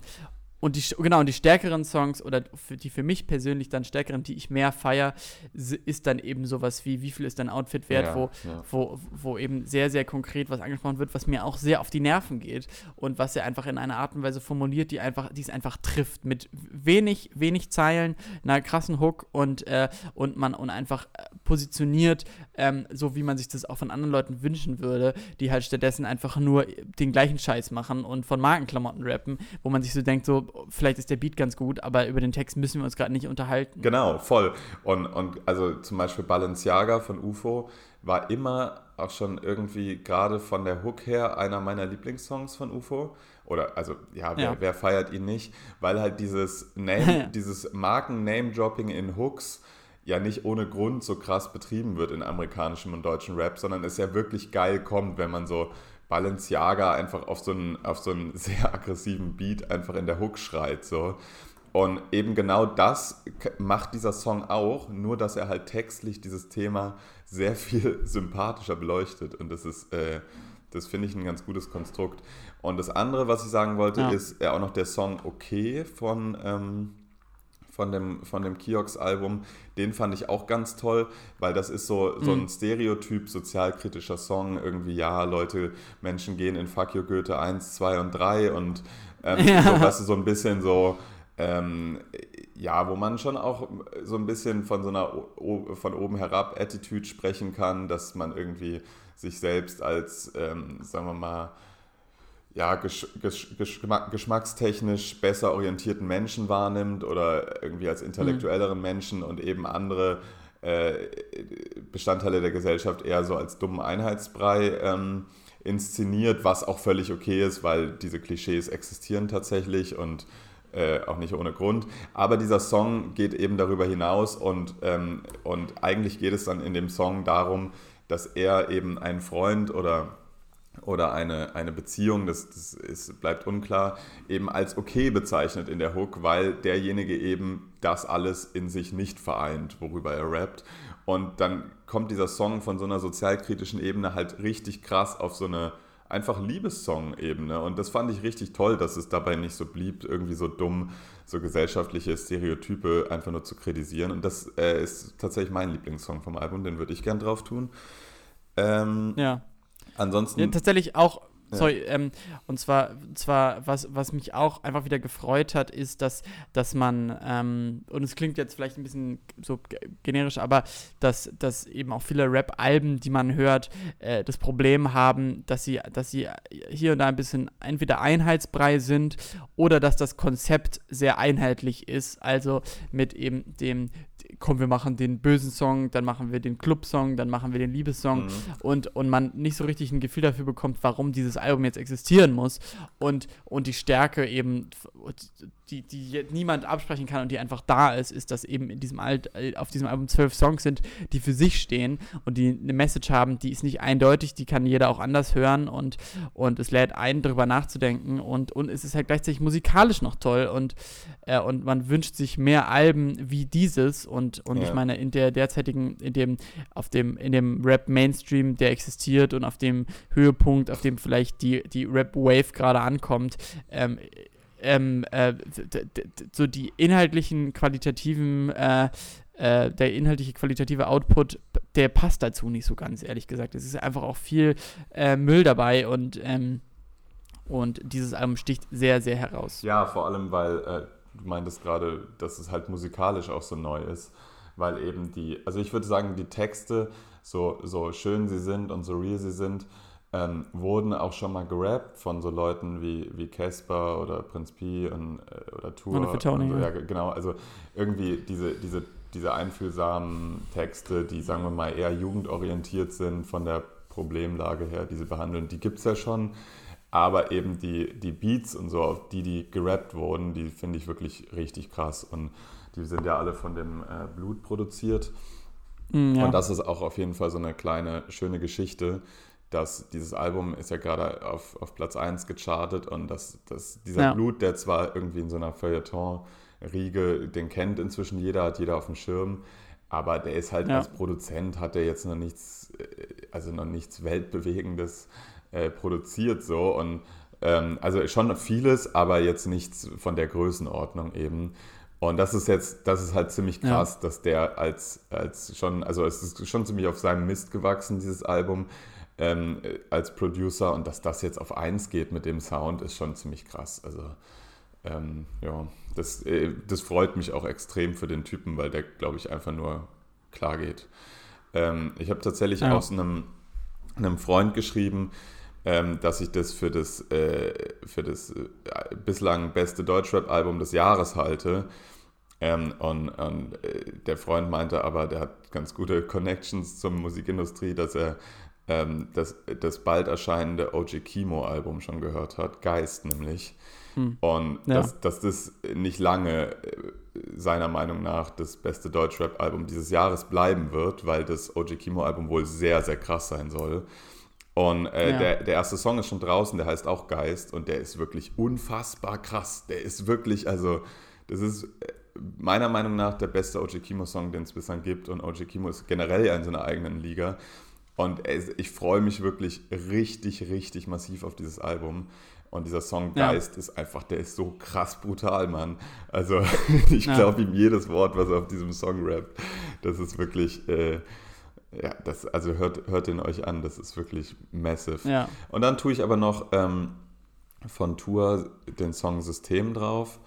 und die, genau, und die stärkeren Songs oder für, die für mich persönlich dann stärkeren, die ich mehr feiere, ist dann eben sowas wie, wie viel ist dein Outfit wert, ja, wo, ja. Wo, wo eben sehr, sehr konkret was angesprochen wird, was mir auch sehr auf die Nerven geht und was er einfach in einer Art und Weise formuliert, die einfach, die es einfach trifft, mit wenig, wenig Zeilen, einer krassen Hook und, äh, und man und einfach äh, positioniert, ähm, so wie man sich das auch von anderen Leuten wünschen würde, die halt stattdessen einfach nur den gleichen Scheiß machen und von Markenklamotten rappen, wo man sich so denkt, so, vielleicht ist der Beat ganz gut, aber über den Text müssen wir uns gerade nicht unterhalten. Genau, voll. Und, und also zum Beispiel Balenciaga von UFO war immer auch schon irgendwie gerade von der Hook her einer meiner Lieblingssongs von UFO. Oder also ja, wer, ja. wer feiert ihn nicht? Weil halt dieses Name, dieses Marken-Name-Dropping in Hooks ja nicht ohne Grund so krass betrieben wird in amerikanischem und deutschem Rap, sondern es ja wirklich geil kommt, wenn man so Balenciaga einfach auf so einen, auf so einen sehr aggressiven Beat einfach in der Hook schreit. So. Und eben genau das macht dieser Song auch, nur dass er halt textlich dieses Thema sehr viel sympathischer beleuchtet. Und das ist, äh, das finde ich ein ganz gutes Konstrukt. Und das andere, was ich sagen wollte, ja. ist ja auch noch der Song Okay von, ähm, von dem, von dem Kiox-Album. Den fand ich auch ganz toll, weil das ist so, so ein mhm. Stereotyp sozialkritischer Song. Irgendwie, ja, Leute, Menschen gehen in Fuck You Goethe 1, 2 und 3 und ähm, ja. so, weißt du, so ein bisschen so, ähm, ja, wo man schon auch so ein bisschen von so einer von oben herab Attitude sprechen kann, dass man irgendwie sich selbst als, ähm, sagen wir mal, ja, gesch gesch geschmackstechnisch besser orientierten Menschen wahrnimmt oder irgendwie als intellektuelleren mhm. Menschen und eben andere äh, Bestandteile der Gesellschaft eher so als dummen Einheitsbrei ähm, inszeniert, was auch völlig okay ist, weil diese Klischees existieren tatsächlich und äh, auch nicht ohne Grund. Aber dieser Song geht eben darüber hinaus und, ähm, und eigentlich geht es dann in dem Song darum, dass er eben einen Freund oder oder eine, eine Beziehung, das, das ist, bleibt unklar, eben als okay bezeichnet in der Hook, weil derjenige eben das alles in sich nicht vereint, worüber er rappt. Und dann kommt dieser Song von so einer sozialkritischen Ebene halt richtig krass auf so eine einfach Liebessong-Ebene. Und das fand ich richtig toll, dass es dabei nicht so blieb, irgendwie so dumm, so gesellschaftliche Stereotype einfach nur zu kritisieren. Und das äh, ist tatsächlich mein Lieblingssong vom Album, den würde ich gern drauf tun. Ähm, ja. Ansonsten. Ja, tatsächlich auch Sorry, ähm, und zwar, zwar was, was mich auch einfach wieder gefreut hat, ist, dass, dass man, ähm, und es klingt jetzt vielleicht ein bisschen so generisch, aber dass, dass eben auch viele Rap-Alben, die man hört, äh, das Problem haben, dass sie, dass sie hier und da ein bisschen entweder Einheitsbrei sind oder dass das Konzept sehr einheitlich ist, also mit eben dem komm, wir machen den bösen Song, dann machen wir den Club-Song, dann machen wir den Liebessong mhm. und, und man nicht so richtig ein Gefühl dafür bekommt, warum dieses Album jetzt existieren muss und, und die Stärke eben, die, die niemand absprechen kann und die einfach da ist, ist, dass eben in diesem Alt, auf diesem Album zwölf Songs sind, die für sich stehen und die eine Message haben, die ist nicht eindeutig, die kann jeder auch anders hören und, und es lädt ein, darüber nachzudenken und, und es ist halt gleichzeitig musikalisch noch toll und, äh, und man wünscht sich mehr Alben wie dieses und, und ja. ich meine, in der derzeitigen, in dem, auf dem, in dem Rap-Mainstream, der existiert und auf dem Höhepunkt, auf dem vielleicht die, die Rap-Wave gerade ankommt, ähm, ähm, äh, so die inhaltlichen, qualitativen, äh, äh, der inhaltliche, qualitative Output, der passt dazu nicht so ganz, ehrlich gesagt. Es ist einfach auch viel äh, Müll dabei und, ähm, und dieses Album sticht sehr, sehr heraus. Ja, vor allem, weil äh, du meintest gerade, dass es halt musikalisch auch so neu ist, weil eben die, also ich würde sagen, die Texte, so, so schön sie sind und so real sie sind, ähm, wurden auch schon mal gerappt von so Leuten wie, wie Casper oder Prinz P und, äh, oder Tour. Und Tony, so. ja, genau. Also irgendwie diese, diese, diese einfühlsamen Texte, die, sagen wir mal, eher jugendorientiert sind von der Problemlage her, die sie behandeln, die gibt es ja schon. Aber eben die, die Beats und so, auf die die gerappt wurden, die finde ich wirklich richtig krass. Und Die sind ja alle von dem äh, Blut produziert. Mm, ja. Und das ist auch auf jeden Fall so eine kleine, schöne Geschichte, dass dieses Album ist ja gerade auf, auf Platz 1 gechartet und dass, dass dieser Ja. Blut, der zwar irgendwie in so einer Feuilleton-Riege, den kennt inzwischen jeder, hat jeder auf dem Schirm, aber der ist halt Ja. als Produzent, hat er jetzt noch nichts, äh, also noch nichts Weltbewegendes äh, produziert so und ähm, also schon vieles, aber jetzt nichts von der Größenordnung eben. Und das ist jetzt, das ist halt ziemlich Ja. krass, dass der als, als schon, also es ist schon ziemlich auf seinem Mist gewachsen, dieses Album, ähm, äh, als Producer und dass das jetzt auf eins geht mit dem Sound, ist schon ziemlich krass. Also ähm, ja, das, äh, das freut mich auch extrem für den Typen, weil der, glaube ich, einfach nur klar geht. Ähm, ich habe tatsächlich Ja. aus einem, einem Freund geschrieben, ähm, dass ich das für das, äh, für das äh, bislang beste Deutschrap-Album des Jahres halte. Ähm, und und äh, der Freund meinte aber, der hat ganz gute Connections zur Musikindustrie, dass er ähm, das, das bald erscheinende OG Kimo-Album schon gehört hat, Geist nämlich. Hm. Und Ja. dass, dass das nicht lange äh, seiner Meinung nach das beste Deutschrap-Album dieses Jahres bleiben wird, weil das OG Kimo-Album wohl sehr, sehr krass sein soll. Und äh, Ja. der, der erste Song ist schon draußen, der heißt auch Geist und der ist wirklich unfassbar krass. Der ist wirklich, also, das ist äh, meiner Meinung nach der beste OG Kimo-Song, den es bislang gibt. Und OG Kimo ist generell ja in so einer eigenen Liga. Und ich freue mich wirklich richtig, richtig massiv auf dieses Album. Und dieser Song Ja. Geist ist einfach, der ist so krass brutal, Mann. Also ich Ja. glaube ihm jedes Wort, was er auf diesem Song rappt. Das ist wirklich, äh, ja, das, also hört, hört den euch an, das ist wirklich massive. Ja. Und dann tue ich aber noch ähm, von Tour den Song System drauf.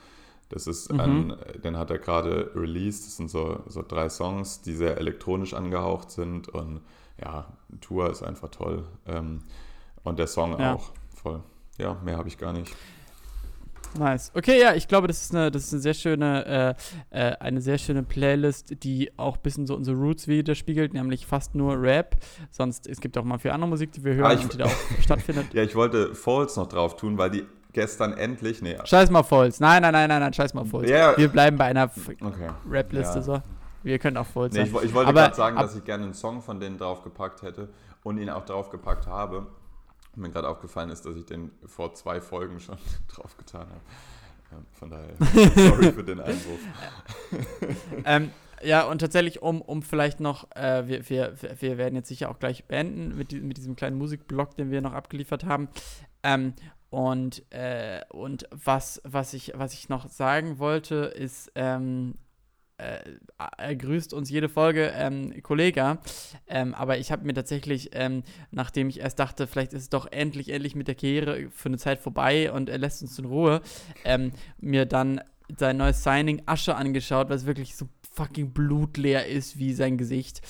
Das ist Mhm. ein, den hat er gerade released. Das sind so, so drei Songs, die sehr elektronisch angehaucht sind. Und ja, Tour ist einfach toll. Ähm, und der Song Ja. auch voll. Ja, mehr habe ich gar nicht. Nice. Okay, ja, ich glaube, das ist eine, das ist eine sehr schöne, äh, äh, eine sehr schöne Playlist, die auch ein bisschen so unsere Roots widerspiegelt, nämlich fast nur Rap. Sonst, es gibt auch mal viel andere Musik, die wir hören Ah, ich- und die da auch stattfindet. Ja, ich wollte Falls noch drauf tun, weil die gestern endlich. Nee, Scheiß mal Falls. Nein, nein, nein, nein, nein, scheiß mal Falls. Ja. Wir bleiben bei einer okay. Rap-Liste Ja. so. Wir können auch Falls Nee, ich, sein. ich wollte gerade sagen, ab- dass ich gerne einen Song von denen draufgepackt hätte und ihn auch draufgepackt habe. Mir gerade aufgefallen ist, dass ich den vor zwei Folgen schon draufgetan habe. Von daher, sorry für den Einwurf. ähm, ja, und tatsächlich, um, um vielleicht noch, äh, wir, wir, wir werden jetzt sicher auch gleich beenden mit, die, mit diesem kleinen Musikblock, den wir noch abgeliefert haben. Ähm, und äh, und was, was, ich, was ich noch sagen wollte, ist, ähm, äh, er grüßt uns jede Folge, ähm, Kollega. Ähm, aber ich habe mir tatsächlich, ähm, nachdem ich erst dachte, vielleicht ist es doch endlich, endlich mit der Karriere für eine Zeit vorbei und er lässt uns in Ruhe, ähm, mir dann sein neues Signing Asche angeschaut, was wirklich so fucking blutleer ist wie sein Gesicht.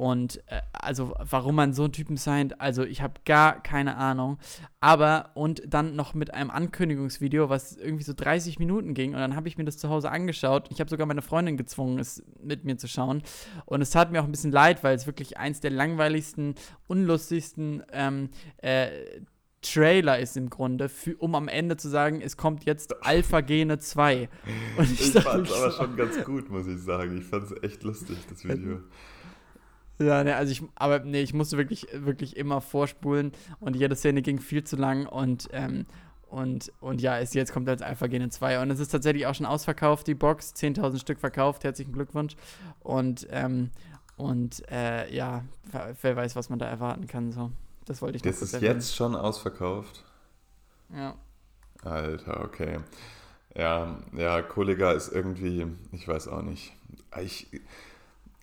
Und äh, also, warum man so einen Typen signed, also ich habe gar keine Ahnung. Aber, und dann noch mit einem Ankündigungsvideo, was irgendwie so 30 Minuten ging. Und dann habe ich mir das zu Hause angeschaut. Ich habe sogar meine Freundin gezwungen, es mit mir zu schauen. Und es tat mir auch ein bisschen leid, weil es wirklich eins der langweiligsten, unlustigsten ähm, äh, Trailer ist im Grunde, für, um am Ende zu sagen, es kommt jetzt Alpha Gene 2. Und Ich dachte fand es aber schon ganz gut, muss ich sagen. Ich fand es echt lustig, das Video. Ja, ne, also ich, aber nee, ich musste wirklich, wirklich immer vorspulen und jede Szene ging viel zu lang und, ähm, und, und ja, es, jetzt kommt als Alpha Gene 2 und es ist tatsächlich auch schon ausverkauft, die Box, 10.000 Stück verkauft, herzlichen Glückwunsch und, ähm, und äh, ja, wer, weiß, was man da erwarten kann, so. Das wollte ich Das ist erwähnen. jetzt schon ausverkauft. Ja. Alter, okay. Ja, ja, Kollega ist irgendwie, ich weiß auch nicht. Ich,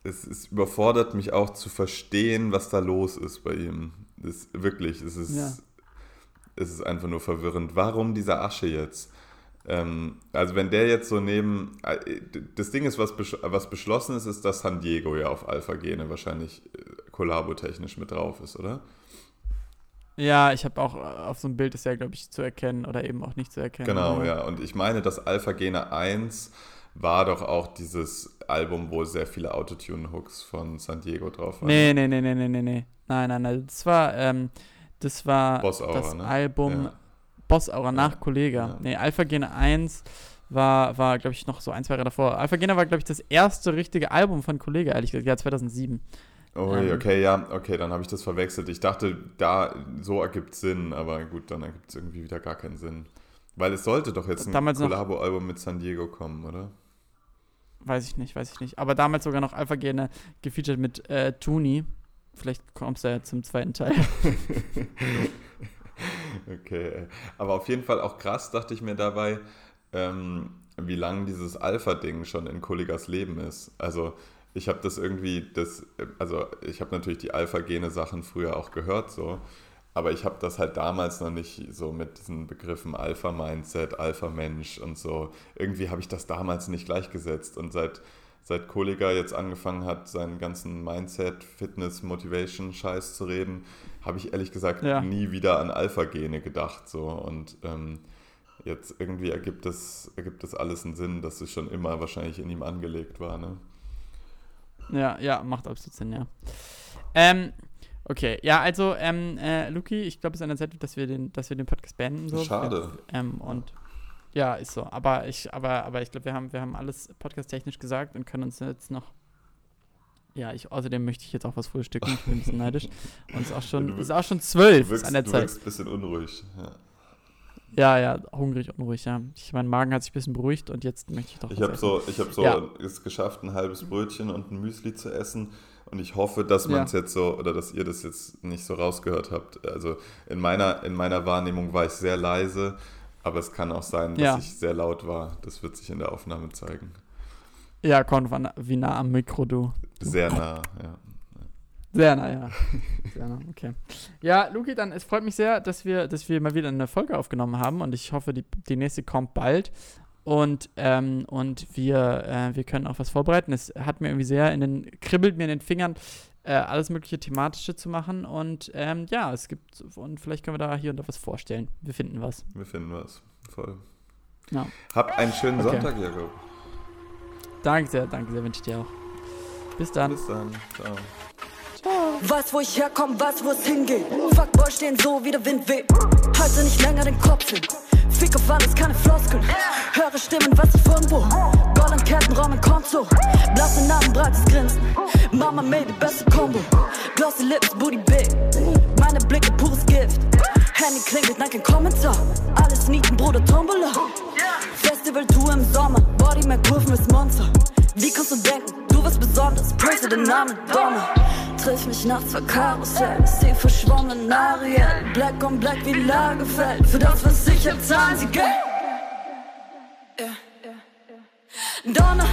es, es überfordert mich auch zu verstehen, was da los ist bei ihm. Das, wirklich, es ist, Ja. es ist einfach nur verwirrend. Warum diese Asche jetzt? Ähm, also wenn der jetzt so neben, äh, das Ding ist, was, was beschlossen ist, ist, dass San Diego ja auf Alpha Gene wahrscheinlich äh, kollabotechnisch mit drauf ist, oder? Ja, ich habe auch äh, auf so einem Bild ist ja, glaube ich, zu erkennen oder eben auch nicht zu erkennen. Genau, ja. Und ich meine, das Alpha Gene 1 war doch auch dieses Album, wo sehr viele Autotune-Hooks von San Diego drauf waren. Nee, nee, nee, nee, nee, nee, nee. Nein, nein, nein. Das war, ähm, das war Boss Aura, das ne? Album Ja. Boss Aura nach Kollega. Ja. Nee, Alpha Gene 1 war, war glaube ich, noch so ein, zwei Jahre davor. Alphagena war, glaube ich, das erste richtige Album von Kollege, ehrlich gesagt, ja, 2007. Oh, Ähm. okay, ja, okay, dann habe ich das verwechselt. Ich dachte, da so ergibt Sinn, aber gut, dann ergibt es irgendwie wieder gar keinen Sinn. Weil es sollte doch jetzt ein Kollabo-Album mit San Diego kommen, oder? Weiß ich nicht, weiß ich nicht. Aber damals sogar noch Alphagene gefeatured mit äh, Tuni. Vielleicht kommst du ja zum zweiten Teil. Okay, aber auf jeden Fall auch krass, dachte ich mir dabei, ähm, wie lang dieses Alpha-Ding schon in Kollegas Leben ist. Also ich habe das irgendwie, das, also ich habe natürlich die Alpha-Gene-Sachen früher auch gehört so, aber ich habe das halt damals noch nicht so mit diesen Begriffen Alpha-Mindset, Alpha-Mensch und so. Irgendwie habe ich das damals nicht gleichgesetzt und seit seit Kollega jetzt angefangen hat, seinen ganzen Mindset, Fitness, Motivation-Scheiß zu reden, habe ich ehrlich gesagt Ja. nie wieder an Alpha-Gene gedacht. So. Und ähm, jetzt irgendwie ergibt das, ergibt das alles einen Sinn, dass es schon immer wahrscheinlich in ihm angelegt war. Ne? Ja, ja, macht absolut Sinn, ja. Ähm, okay, ja, also, ähm, äh, Luki, ich glaube, es ist an der Zeit, dass wir den, dass wir den Podcast beenden. So. Schade. Ähm, und ja, ist so. Aber ich, aber, aber ich glaube, wir haben, wir haben alles podcast-technisch gesagt und können uns jetzt noch. Ja, ich, außerdem möchte ich jetzt auch was frühstücken. Ich bin ein bisschen neidisch. Und es ist auch schon, Du es ist auch schon zwölf Du wirkst, ist an der du Zeit. wirkst ein bisschen unruhig. Ja. Ja, ja, hungrig, unruhig, ja. Ich, mein Magen hat sich ein bisschen beruhigt und jetzt möchte ich doch Ich habe so, ich hab so Ja. es geschafft, ein halbes Brötchen und ein Müsli zu essen. Und ich hoffe, dass man es Ja. jetzt so, oder dass ihr das jetzt nicht so rausgehört habt. Also in meiner, in meiner Wahrnehmung war ich sehr leise, aber es kann auch sein, dass Ja. ich sehr laut war. Das wird sich in der Aufnahme zeigen. Ja, wann- wie nah am Mikro du. Sehr nah, ja. Sehr nah, ja. Sehr nah, okay. Ja, Luki, dann es freut mich sehr, dass wir, dass wir mal wieder eine Folge aufgenommen haben und ich hoffe, die, die nächste kommt bald. Und, ähm, und wir, äh, wir können auch was vorbereiten. Es hat mir irgendwie sehr in den, kribbelt mir in den Fingern, äh, alles mögliche thematische zu machen. Und ähm, ja, es gibt, und vielleicht können wir da hier und da was vorstellen. Wir finden was. Wir finden was. Voll. Ja. Hab einen schönen Okay. Sonntag, Jakob. Danke sehr, danke sehr, wünsche ich dir auch. Bis dann. Bis dann. Ciao. Weiß, wo ich herkomm, weiß, wo es hingeht. Fuckboy stehen so, wie der Wind weht. Halte nicht länger den Kopf hin. Fick auf alles, keine Floskeln. Höre Stimmen, weiß ich von wo. Goldketten, Raum im Konto. Blasse Namen, breites Grinsen. Mama made die beste Combo. Glossy Lips, Booty big. Meine Blicke, pures Gift. Handy klingelt, nein, kein Kommentar. Alles Nieten, Bruder, Tombola. Festival-Tour im Sommer. Body, Kurven ist Monster. Wie kannst du denken, du wirst besonders? Praise den Namen Donner. Triff mich nachts vor Karussell. Seh verschwommenen Ariel. Black on black wie Lagerfeld. Für das, was ich hab, zahlen sie Geld. Donner,